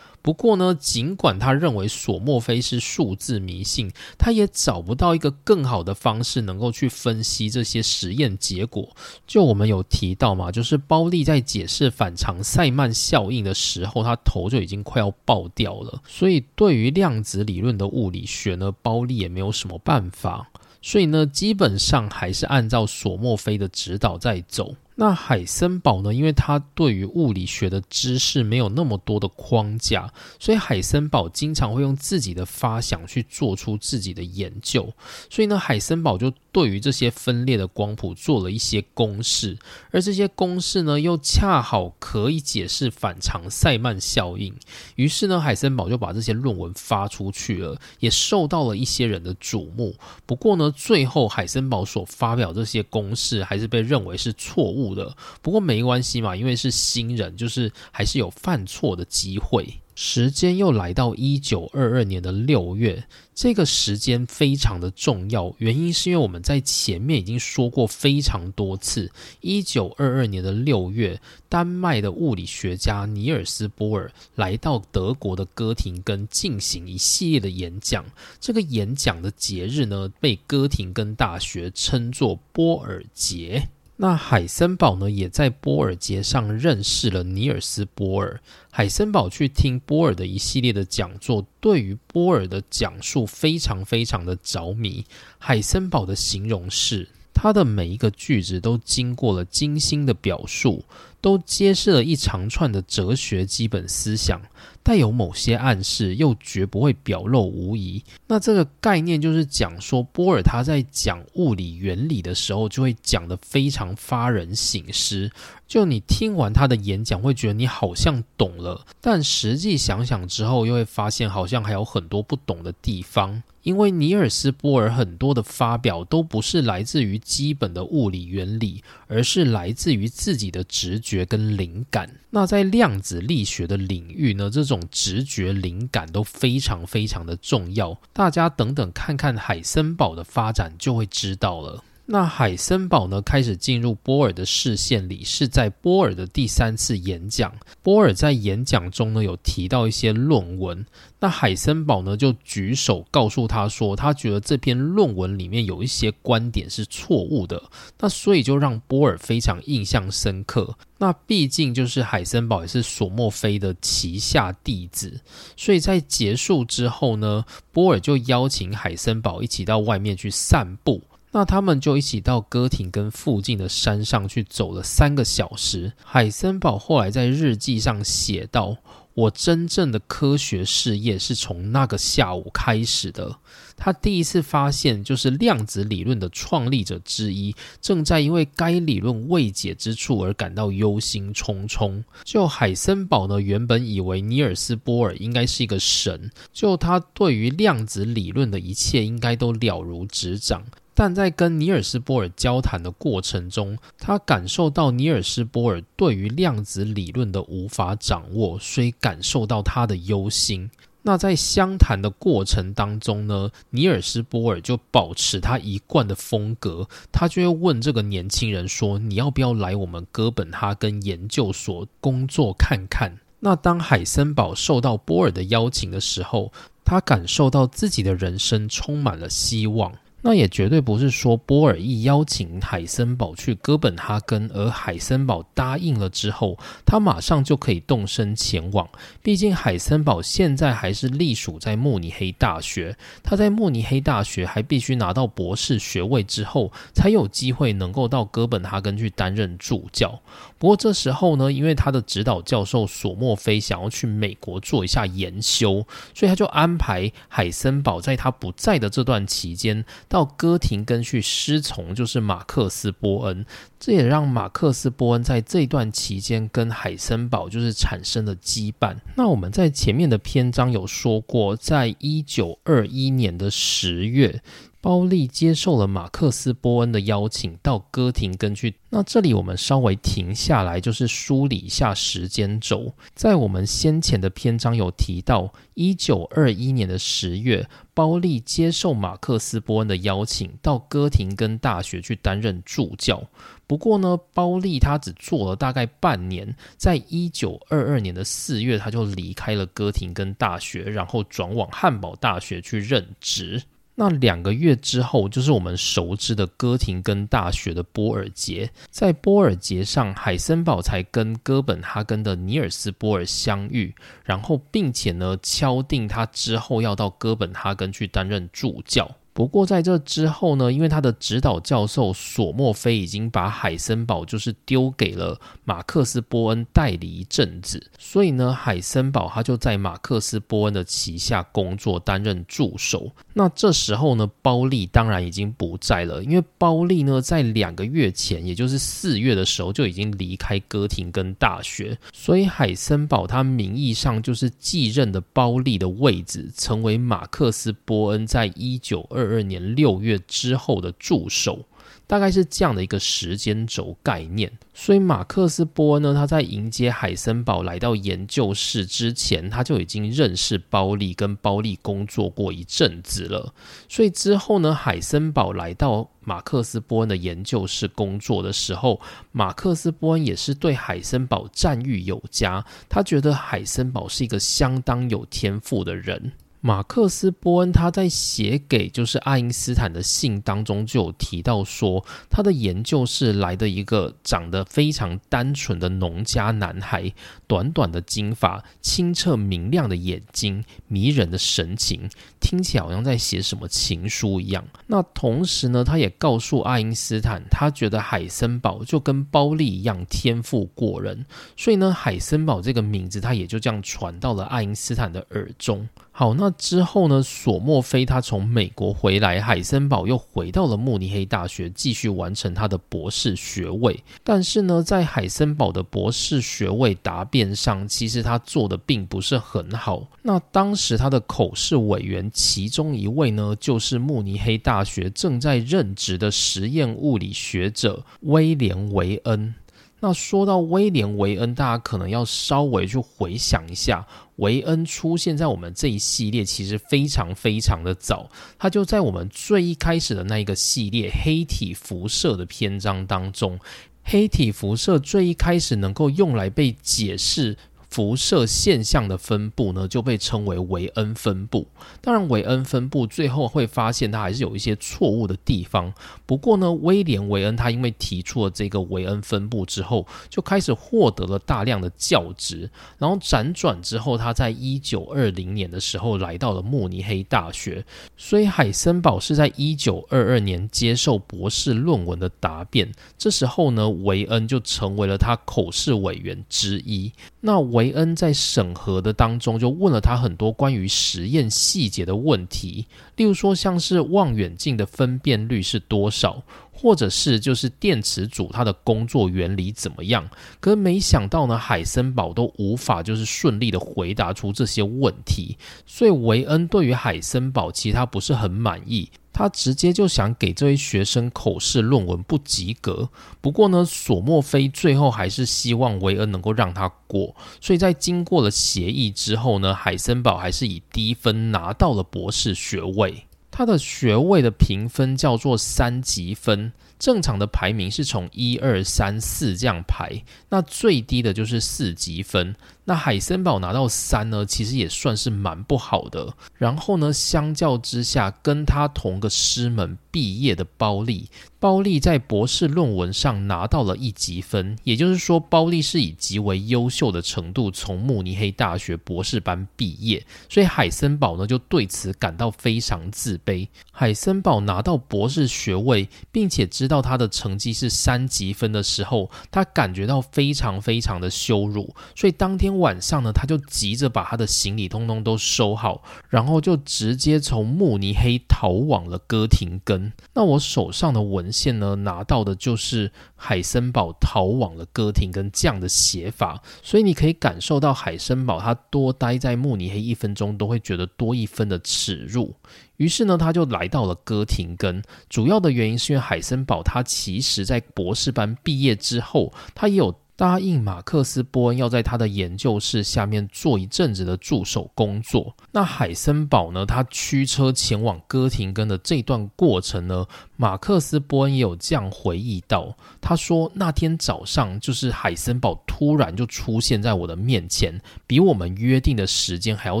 不过呢，尽管他认为索莫菲是数字迷信，他也找不到一个更好的方式能够去分析这些实验结果。就我们有提到嘛，就是包利在解释反常塞曼效应的时候，他头就已经快要爆掉了。所以对于量子理论的物理学呢，包利也没有什么办法。所以呢，基本上还是按照索莫菲的指导在走。那海森堡呢？因为他对于物理学的知识没有那么多的框架，所以海森堡经常会用自己的发想去做出自己的研究。所以呢，海森堡就对于这些分裂的光谱做了一些公式，而这些公式呢，又恰好可以解释反常塞曼效应。于是呢，海森堡就把这些论文发出去了，也受到了一些人的瞩目。不过呢，最后海森堡所发表这些公式还是被认为是错误。的，不过没关系嘛，因为是新人，就是还是有犯错的机会。时间又来到一九二二年的六月，这个时间非常的重要，原因是因为我们在前面已经说过非常多次，一九二二年的六月，丹麦的物理学家尼尔斯波尔来到德国的哥廷根进行一系列的演讲。这个演讲的节日呢，被哥廷根大学称作波尔节。那海森堡呢，也在波尔节上认识了尼尔斯波尔。海森堡去听波尔的一系列的讲座，对于波尔的讲述非常非常的着迷。海森堡的形容是，他的每一个句子都经过了精心的表述，都揭示了一长串的哲学基本思想。带有某些暗示，又绝不会表露无遗。那这个概念就是讲说，波尔他在讲物理原理的时候，就会讲得非常发人省思。就你听完他的演讲，会觉得你好像懂了，但实际想想之后，又会发现好像还有很多不懂的地方。因为尼尔斯波尔很多的发表都不是来自于基本的物理原理，而是来自于自己的直觉跟灵感。那在量子力学的领域呢，这种直觉灵感都非常非常的重要。大家等等看看海森堡的发展，就会知道了。那海森堡呢，开始进入波尔的视线里，是在波尔的第三次演讲。波尔在演讲中呢，有提到一些论文。那海森堡呢，就举手告诉他说，他觉得这篇论文里面有一些观点是错误的。那所以就让波尔非常印象深刻。那毕竟就是海森堡也是索莫菲的旗下弟子，所以在结束之后呢，波尔就邀请海森堡一起到外面去散步。那他们就一起到哥廷根附近的山上去走了三个小时。海森堡后来在日记上写道：“我真正的科学事业是从那个下午开始的。他第一次发现，就是量子理论的创立者之一正在因为该理论未解之处而感到忧心忡忡。就海森堡呢，原本以为尼尔斯波尔应该是一个神，就他对于量子理论的一切应该都了如指掌。”但在跟尼尔斯波尔交谈的过程中，他感受到尼尔斯波尔对于量子理论的无法掌握，所以感受到他的忧心。那在相谈的过程当中呢，尼尔斯波尔就保持他一贯的风格，他就会问这个年轻人说：“你要不要来我们哥本哈根研究所工作看看？”那当海森堡受到波尔的邀请的时候，他感受到自己的人生充满了希望。那也绝对不是说波尔一邀请海森堡去哥本哈根，而海森堡答应了之后，他马上就可以动身前往。毕竟海森堡现在还是隶属在慕尼黑大学，他在慕尼黑大学还必须拿到博士学位之后，才有机会能够到哥本哈根去担任助教。不过这时候呢，因为他的指导教授索莫菲想要去美国做一下研修，所以他就安排海森堡在他不在的这段期间。到哥廷根去师从，就是马克思波恩，这也让马克思波恩在这段期间跟海森堡就是产生了羁绊。那我们在前面的篇章有说过，在一九二一年的十月。包利接受了马克思波恩的邀请，到哥廷根去。那这里我们稍微停下来，就是梳理一下时间轴。在我们先前的篇章有提到，一九二一年的十月，包利接受马克思波恩的邀请，到哥廷根大学去担任助教。不过呢，包利他只做了大概半年，在一九二二年的四月，他就离开了哥廷根大学，然后转往汉堡大学去任职。那两个月之后，就是我们熟知的哥廷根大学的波尔节。在波尔节上，海森堡才跟哥本哈根的尼尔斯波尔相遇，然后并且呢敲定他之后要到哥本哈根去担任助教。不过在这之后呢，因为他的指导教授索莫菲已经把海森堡就是丢给了马克思波恩代理一阵子，所以呢，海森堡他就在马克思波恩的旗下工作，担任助手。那这时候呢，包利当然已经不在了，因为包利呢在两个月前，也就是四月的时候就已经离开哥廷根大学，所以海森堡他名义上就是继任的包利的位置，成为马克思波恩在一九二。二年六月之后的助手，大概是这样的一个时间轴概念。所以马克思波恩呢，他在迎接海森堡来到研究室之前，他就已经认识包利，跟包利工作过一阵子了。所以之后呢，海森堡来到马克思波恩的研究室工作的时候，马克思波恩也是对海森堡赞誉有加，他觉得海森堡是一个相当有天赋的人。马克思波恩他在写给就是爱因斯坦的信当中就有提到说，他的研究是来的一个长得非常单纯的农家男孩，短短的金发，清澈明亮的眼睛，迷人的神情，听起来好像在写什么情书一样。那同时呢，他也告诉爱因斯坦，他觉得海森堡就跟包利一样天赋过人，所以呢，海森堡这个名字他也就这样传到了爱因斯坦的耳中。好，那之后呢？索莫菲他从美国回来，海森堡又回到了慕尼黑大学，继续完成他的博士学位。但是呢，在海森堡的博士学位答辩上，其实他做的并不是很好。那当时他的口试委员其中一位呢，就是慕尼黑大学正在任职的实验物理学者威廉维恩。那说到威廉·维恩，大家可能要稍微去回想一下，维恩出现在我们这一系列其实非常非常的早，他就在我们最一开始的那一个系列黑体辐射的篇章当中，黑体辐射最一开始能够用来被解释。辐射现象的分布呢，就被称为维恩分布。当然，维恩分布最后会发现它还是有一些错误的地方。不过呢，威廉维恩他因为提出了这个维恩分布之后，就开始获得了大量的教职。然后辗转之后，他在一九二零年的时候来到了慕尼黑大学。所以海森堡是在一九二二年接受博士论文的答辩。这时候呢，维恩就成为了他口试委员之一。那维维恩在审核的当中，就问了他很多关于实验细节的问题，例如说像是望远镜的分辨率是多少，或者是就是电池组它的工作原理怎么样。可是没想到呢，海森堡都无法就是顺利的回答出这些问题，所以维恩对于海森堡其实他不是很满意。他直接就想给这位学生口试论文不及格，不过呢，索莫菲最后还是希望维恩能够让他过，所以在经过了协议之后呢，海森堡还是以低分拿到了博士学位。他的学位的评分叫做三级分，正常的排名是从一二三四这样排，那最低的就是四级分。那海森堡拿到三呢，其实也算是蛮不好的。然后呢，相较之下，跟他同个师门毕业的包利，包利在博士论文上拿到了一级分，也就是说，包利是以极为优秀的程度从慕尼黑大学博士班毕业。所以海森堡呢，就对此感到非常自卑。海森堡拿到博士学位，并且知道他的成绩是三级分的时候，他感觉到非常非常的羞辱。所以当天。晚上呢，他就急着把他的行李通通都收好，然后就直接从慕尼黑逃往了哥廷根。那我手上的文献呢，拿到的就是海森堡逃往了哥廷根这样的写法，所以你可以感受到海森堡他多待在慕尼黑一分钟都会觉得多一分的耻辱。于是呢，他就来到了哥廷根。主要的原因是因为海森堡他其实在博士班毕业之后，他也有。答应马克思·波恩要在他的研究室下面做一阵子的助手工作。那海森堡呢？他驱车前往哥廷根的这段过程呢？马克思·波恩也有这样回忆到，他说那天早上就是海森堡突然就出现在我的面前，比我们约定的时间还要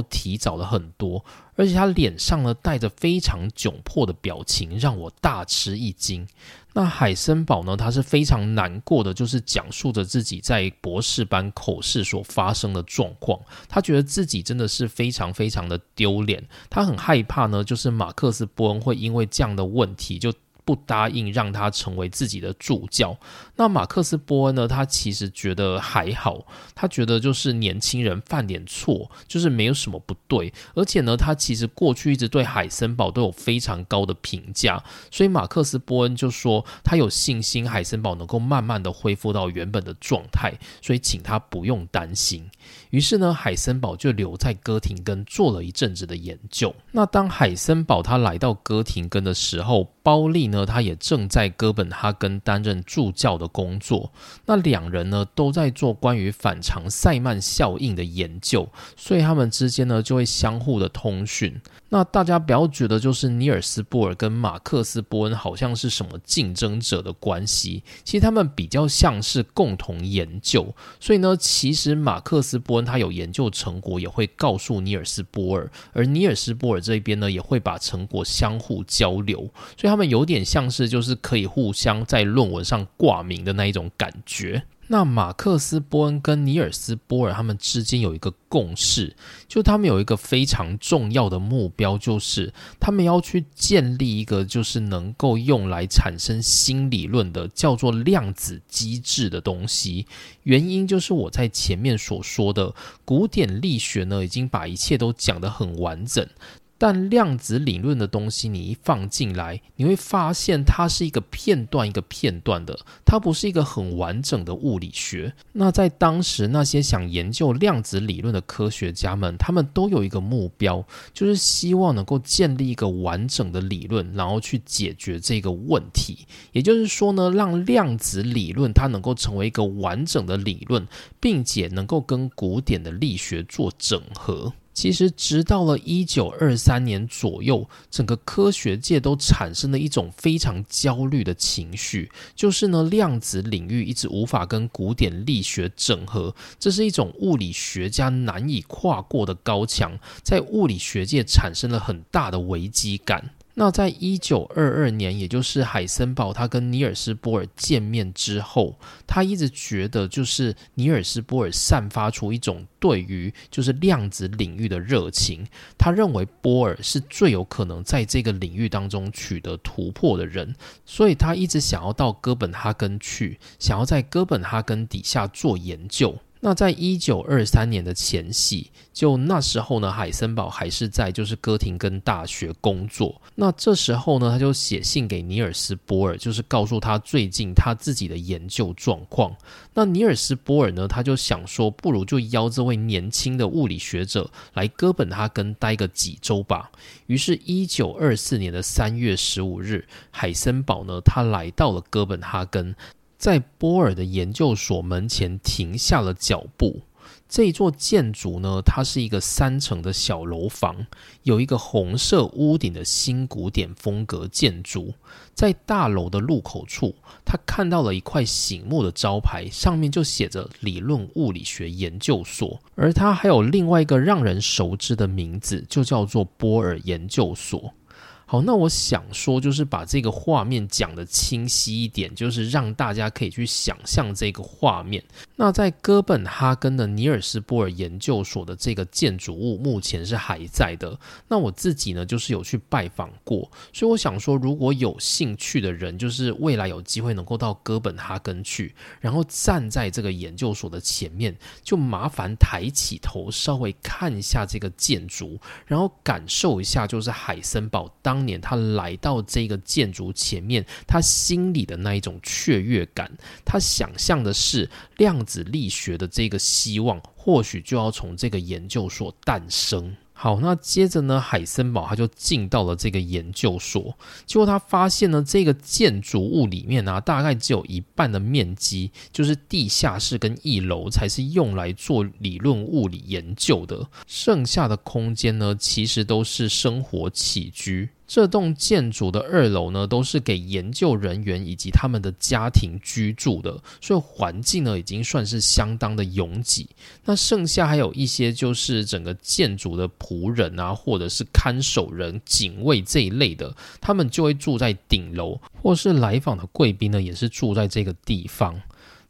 提早了很多，而且他脸上呢带着非常窘迫的表情，让我大吃一惊。那海森堡呢？他是非常难过的，就是讲述着自己在博士班口试所发生的状况。他觉得自己真的是非常非常的丢脸，他很害怕呢，就是马克思波恩会因为这样的问题就。不答应让他成为自己的助教。那马克思波恩呢？他其实觉得还好，他觉得就是年轻人犯点错，就是没有什么不对。而且呢，他其实过去一直对海森堡都有非常高的评价，所以马克思波恩就说他有信心海森堡能够慢慢的恢复到原本的状态，所以请他不用担心。于是呢，海森堡就留在哥廷根做了一阵子的研究。那当海森堡他来到哥廷根的时候，包利呢，他也正在哥本哈根担任助教的工作。那两人呢，都在做关于反常塞曼效应的研究，所以他们之间呢，就会相互的通讯。那大家不要觉得就是尼尔斯波尔跟马克思波恩好像是什么竞争者的关系，其实他们比较像是共同研究。所以呢，其实马克思波恩他有研究成果，也会告诉尼尔斯波尔，而尼尔斯波尔这边呢，也会把成果相互交流。所以他们有点像是就是可以互相在论文上挂名的那一种感觉。那马克思·波恩跟尼尔斯·波尔他们之间有一个共识，就他们有一个非常重要的目标，就是他们要去建立一个就是能够用来产生新理论的叫做量子机制的东西。原因就是我在前面所说的，古典力学呢已经把一切都讲得很完整。但量子理论的东西，你一放进来，你会发现它是一个片段一个片段的，它不是一个很完整的物理学。那在当时，那些想研究量子理论的科学家们，他们都有一个目标，就是希望能够建立一个完整的理论，然后去解决这个问题。也就是说呢，让量子理论它能够成为一个完整的理论，并且能够跟古典的力学做整合。其实，直到了一九二三年左右，整个科学界都产生了一种非常焦虑的情绪，就是呢，量子领域一直无法跟古典力学整合，这是一种物理学家难以跨过的高墙，在物理学界产生了很大的危机感。那在一九二二年，也就是海森堡他跟尼尔斯波尔见面之后，他一直觉得就是尼尔斯波尔散发出一种对于就是量子领域的热情，他认为波尔是最有可能在这个领域当中取得突破的人，所以他一直想要到哥本哈根去，想要在哥本哈根底下做研究。那在一九二三年的前夕，就那时候呢，海森堡还是在就是哥廷根大学工作。那这时候呢，他就写信给尼尔斯波尔，就是告诉他最近他自己的研究状况。那尼尔斯波尔呢，他就想说，不如就邀这位年轻的物理学者来哥本哈根待个几周吧。于是，一九二四年的三月十五日，海森堡呢，他来到了哥本哈根。在波尔的研究所门前停下了脚步。这座建筑呢，它是一个三层的小楼房，有一个红色屋顶的新古典风格建筑。在大楼的入口处，他看到了一块醒目的招牌，上面就写着“理论物理学研究所”，而它还有另外一个让人熟知的名字，就叫做波尔研究所。好，那我想说，就是把这个画面讲的清晰一点，就是让大家可以去想象这个画面。那在哥本哈根的尼尔斯波尔研究所的这个建筑物，目前是还在的。那我自己呢，就是有去拜访过，所以我想说，如果有兴趣的人，就是未来有机会能够到哥本哈根去，然后站在这个研究所的前面，就麻烦抬起头，稍微看一下这个建筑，然后感受一下，就是海森堡当。当年他来到这个建筑前面，他心里的那一种雀跃感，他想象的是量子力学的这个希望，或许就要从这个研究所诞生。好，那接着呢，海森堡他就进到了这个研究所，结果他发现呢，这个建筑物里面呢，大概只有一半的面积，就是地下室跟一楼才是用来做理论物理研究的，剩下的空间呢，其实都是生活起居。这栋建筑的二楼呢，都是给研究人员以及他们的家庭居住的，所以环境呢已经算是相当的拥挤。那剩下还有一些就是整个建筑的仆人啊，或者是看守人、警卫这一类的，他们就会住在顶楼，或是来访的贵宾呢，也是住在这个地方。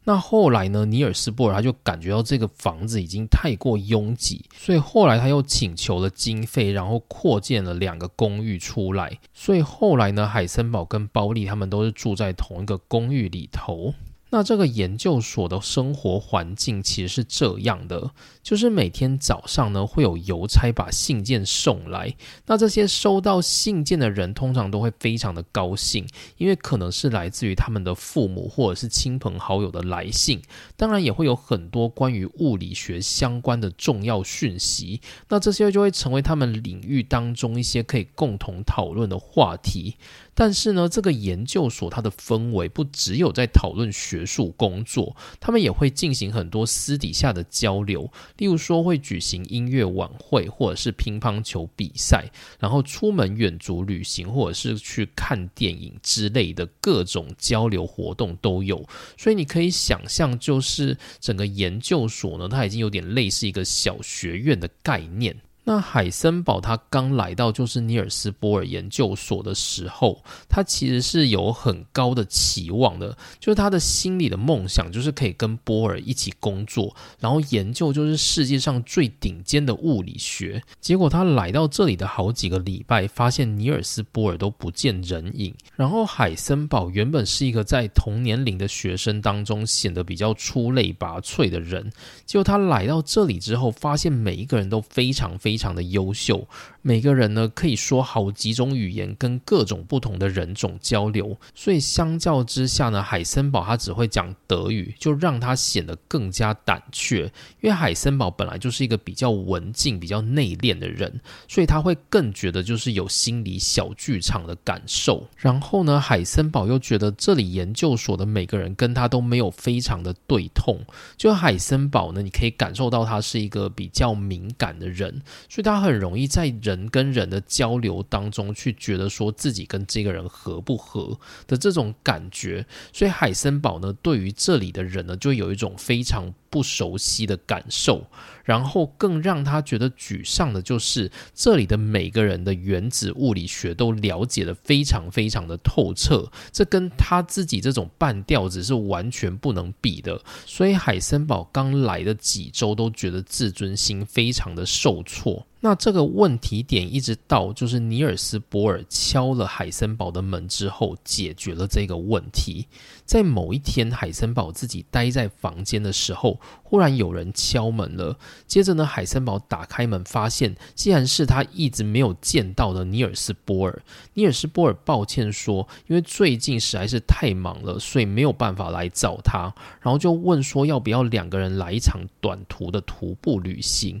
那后来呢？尼尔斯波尔他就感觉到这个房子已经太过拥挤，所以后来他又请求了经费，然后扩建了两个公寓出来。所以后来呢，海森堡跟包利他们都是住在同一个公寓里头。那这个研究所的生活环境其实是这样的，就是每天早上呢会有邮差把信件送来，那这些收到信件的人通常都会非常的高兴，因为可能是来自于他们的父母或者是亲朋好友的来信，当然也会有很多关于物理学相关的重要讯息，那这些就会成为他们领域当中一些可以共同讨论的话题。但是呢，这个研究所它的氛围不只有在讨论学术工作，他们也会进行很多私底下的交流，例如说会举行音乐晚会，或者是乒乓球比赛，然后出门远足旅行，或者是去看电影之类的各种交流活动都有。所以你可以想象，就是整个研究所呢，它已经有点类似一个小学院的概念。那海森堡他刚来到就是尼尔斯波尔研究所的时候，他其实是有很高的期望的，就是他的心里的梦想就是可以跟波尔一起工作，然后研究就是世界上最顶尖的物理学。结果他来到这里的好几个礼拜，发现尼尔斯波尔都不见人影。然后海森堡原本是一个在同年龄的学生当中显得比较出类拔萃的人，结果他来到这里之后，发现每一个人都非常非。常的优秀。每个人呢可以说好几种语言，跟各种不同的人种交流。所以相较之下呢，海森堡他只会讲德语，就让他显得更加胆怯。因为海森堡本来就是一个比较文静、比较内敛的人，所以他会更觉得就是有心理小剧场的感受。然后呢，海森堡又觉得这里研究所的每个人跟他都没有非常的对痛。就海森堡呢，你可以感受到他是一个比较敏感的人，所以他很容易在人跟人的交流当中去觉得说自己跟这个人合不合的这种感觉，所以海森堡呢对于这里的人呢就有一种非常不熟悉的感受，然后更让他觉得沮丧的就是这里的每个人的原子物理学都了解的非常非常的透彻，这跟他自己这种半吊子是完全不能比的，所以海森堡刚来的几周都觉得自尊心非常的受挫。那这个问题点一直到就是尼尔斯波尔敲了海森堡的门之后，解决了这个问题。在某一天，海森堡自己待在房间的时候，忽然有人敲门了。接着呢，海森堡打开门，发现竟然是他一直没有见到的尼尔斯波尔。尼尔斯波尔抱歉说，因为最近实在是太忙了，所以没有办法来找他。然后就问说，要不要两个人来一场短途的徒步旅行？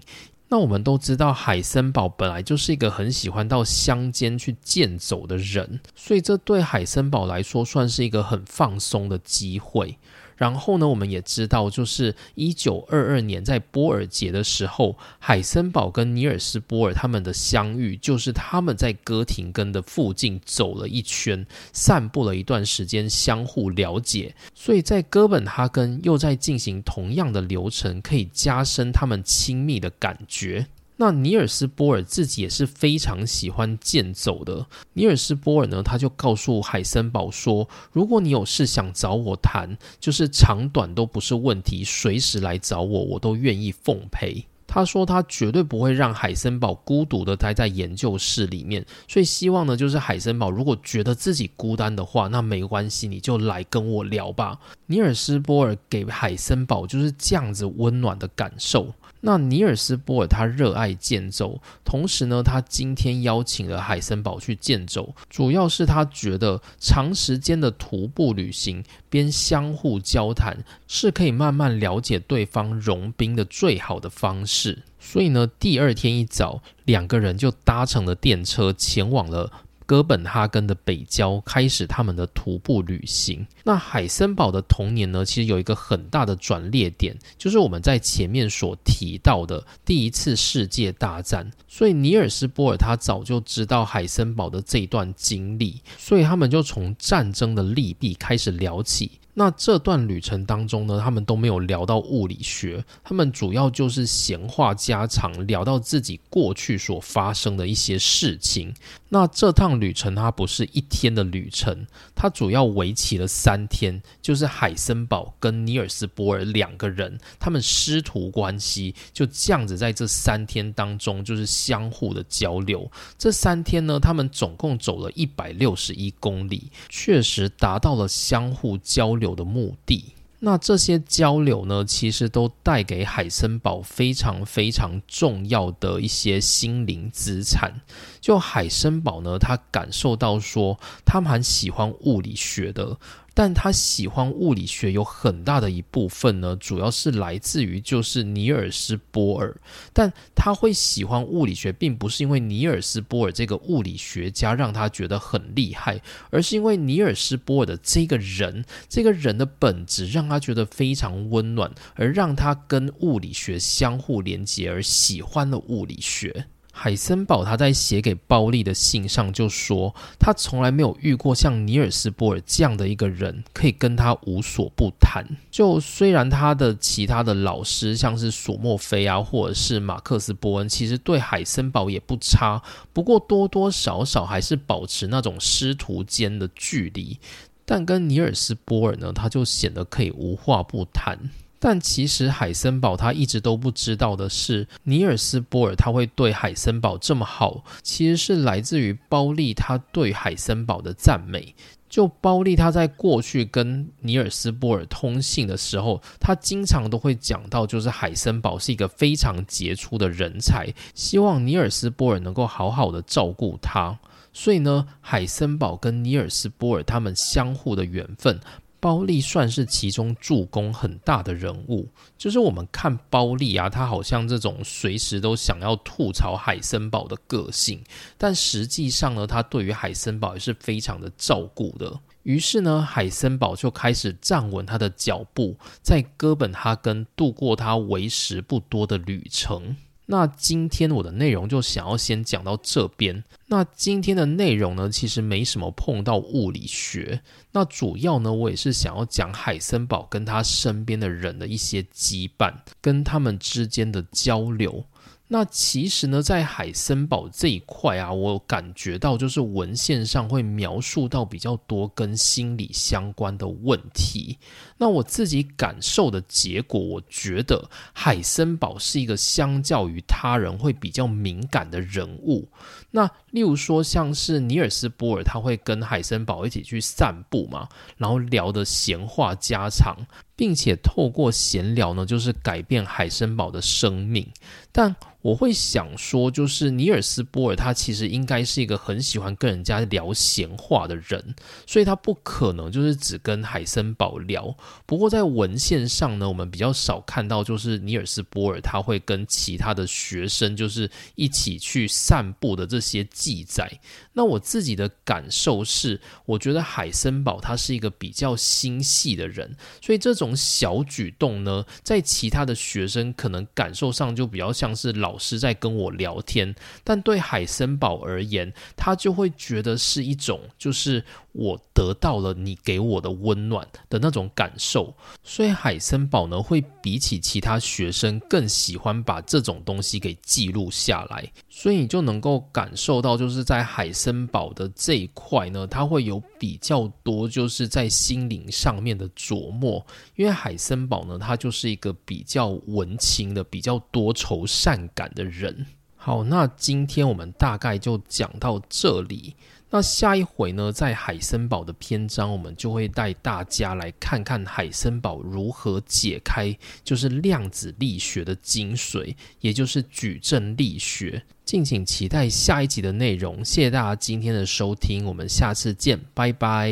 那我们都知道，海森堡本来就是一个很喜欢到乡间去健走的人，所以这对海森堡来说算是一个很放松的机会。然后呢，我们也知道，就是一九二二年在波尔节的时候，海森堡跟尼尔斯波尔他们的相遇，就是他们在哥廷根的附近走了一圈，散步了一段时间，相互了解。所以在哥本哈根又在进行同样的流程，可以加深他们亲密的感觉。那尼尔斯波尔自己也是非常喜欢健走的。尼尔斯波尔呢，他就告诉海森堡说：“如果你有事想找我谈，就是长短都不是问题，随时来找我，我都愿意奉陪。”他说他绝对不会让海森堡孤独的待在研究室里面，所以希望呢，就是海森堡如果觉得自己孤单的话，那没关系，你就来跟我聊吧。尼尔斯波尔给海森堡就是这样子温暖的感受。那尼尔斯波尔他热爱健走，同时呢，他今天邀请了海森堡去健走，主要是他觉得长时间的徒步旅行边相互交谈，是可以慢慢了解对方融冰的最好的方式。所以呢，第二天一早，两个人就搭乘了电车前往了。哥本哈根的北郊开始他们的徒步旅行。那海森堡的童年呢，其实有一个很大的转捩点，就是我们在前面所提到的第一次世界大战。所以尼尔斯波尔他早就知道海森堡的这一段经历，所以他们就从战争的利弊开始聊起。那这段旅程当中呢，他们都没有聊到物理学，他们主要就是闲话家常，聊到自己过去所发生的一些事情。那这趟旅程它不是一天的旅程，它主要为期了三天，就是海森堡跟尼尔斯波尔两个人，他们师徒关系就这样子在这三天当中就是相互的交流。这三天呢，他们总共走了一百六十一公里，确实达到了相互交流。的目的，那这些交流呢，其实都带给海森堡非常非常重要的一些心灵资产。就海森堡呢，他感受到说，他蛮喜欢物理学的。但他喜欢物理学有很大的一部分呢，主要是来自于就是尼尔斯波尔。但他会喜欢物理学，并不是因为尼尔斯波尔这个物理学家让他觉得很厉害，而是因为尼尔斯波尔的这个人，这个人的本质让他觉得非常温暖，而让他跟物理学相互连接，而喜欢了物理学。海森堡他在写给包利的信上就说，他从来没有遇过像尼尔斯波尔这样的一个人，可以跟他无所不谈。就虽然他的其他的老师，像是索莫菲啊，或者是马克思波恩，其实对海森堡也不差，不过多多少少还是保持那种师徒间的距离。但跟尼尔斯波尔呢，他就显得可以无话不谈。但其实海森堡他一直都不知道的是，尼尔斯波尔他会对海森堡这么好，其实是来自于包利他对海森堡的赞美。就包利他在过去跟尼尔斯波尔通信的时候，他经常都会讲到，就是海森堡是一个非常杰出的人才，希望尼尔斯波尔能够好好的照顾他。所以呢，海森堡跟尼尔斯波尔他们相互的缘分。包利算是其中助攻很大的人物，就是我们看包利啊，他好像这种随时都想要吐槽海森堡的个性，但实际上呢，他对于海森堡也是非常的照顾的。于是呢，海森堡就开始站稳他的脚步，在哥本哈根度过他为时不多的旅程。那今天我的内容就想要先讲到这边。那今天的内容呢，其实没什么碰到物理学。那主要呢，我也是想要讲海森堡跟他身边的人的一些羁绊，跟他们之间的交流。那其实呢，在海森堡这一块啊，我感觉到就是文献上会描述到比较多跟心理相关的问题。那我自己感受的结果，我觉得海森堡是一个相较于他人会比较敏感的人物。那例如说，像是尼尔斯波尔，他会跟海森堡一起去散步嘛，然后聊的闲话家常，并且透过闲聊呢，就是改变海森堡的生命。但我会想说，就是尼尔斯波尔他其实应该是一个很喜欢跟人家聊闲话的人，所以他不可能就是只跟海森堡聊。不过在文献上呢，我们比较少看到，就是尼尔斯波尔他会跟其他的学生就是一起去散步的这些记载。那我自己的感受是，我觉得海森堡他是一个比较心细的人，所以这种小举动呢，在其他的学生可能感受上就比较像是老。老师在跟我聊天，但对海森堡而言，他就会觉得是一种，就是我得到了你给我的温暖的那种感受。所以海森堡呢，会比起其他学生更喜欢把这种东西给记录下来。所以你就能够感受到，就是在海森堡的这一块呢，他会有比较多，就是在心灵上面的琢磨。因为海森堡呢，他就是一个比较文青的，比较多愁善。感的人，好，那今天我们大概就讲到这里。那下一回呢，在海森堡的篇章，我们就会带大家来看看海森堡如何解开就是量子力学的精髓，也就是矩阵力学。敬请期待下一集的内容。谢谢大家今天的收听，我们下次见，拜拜。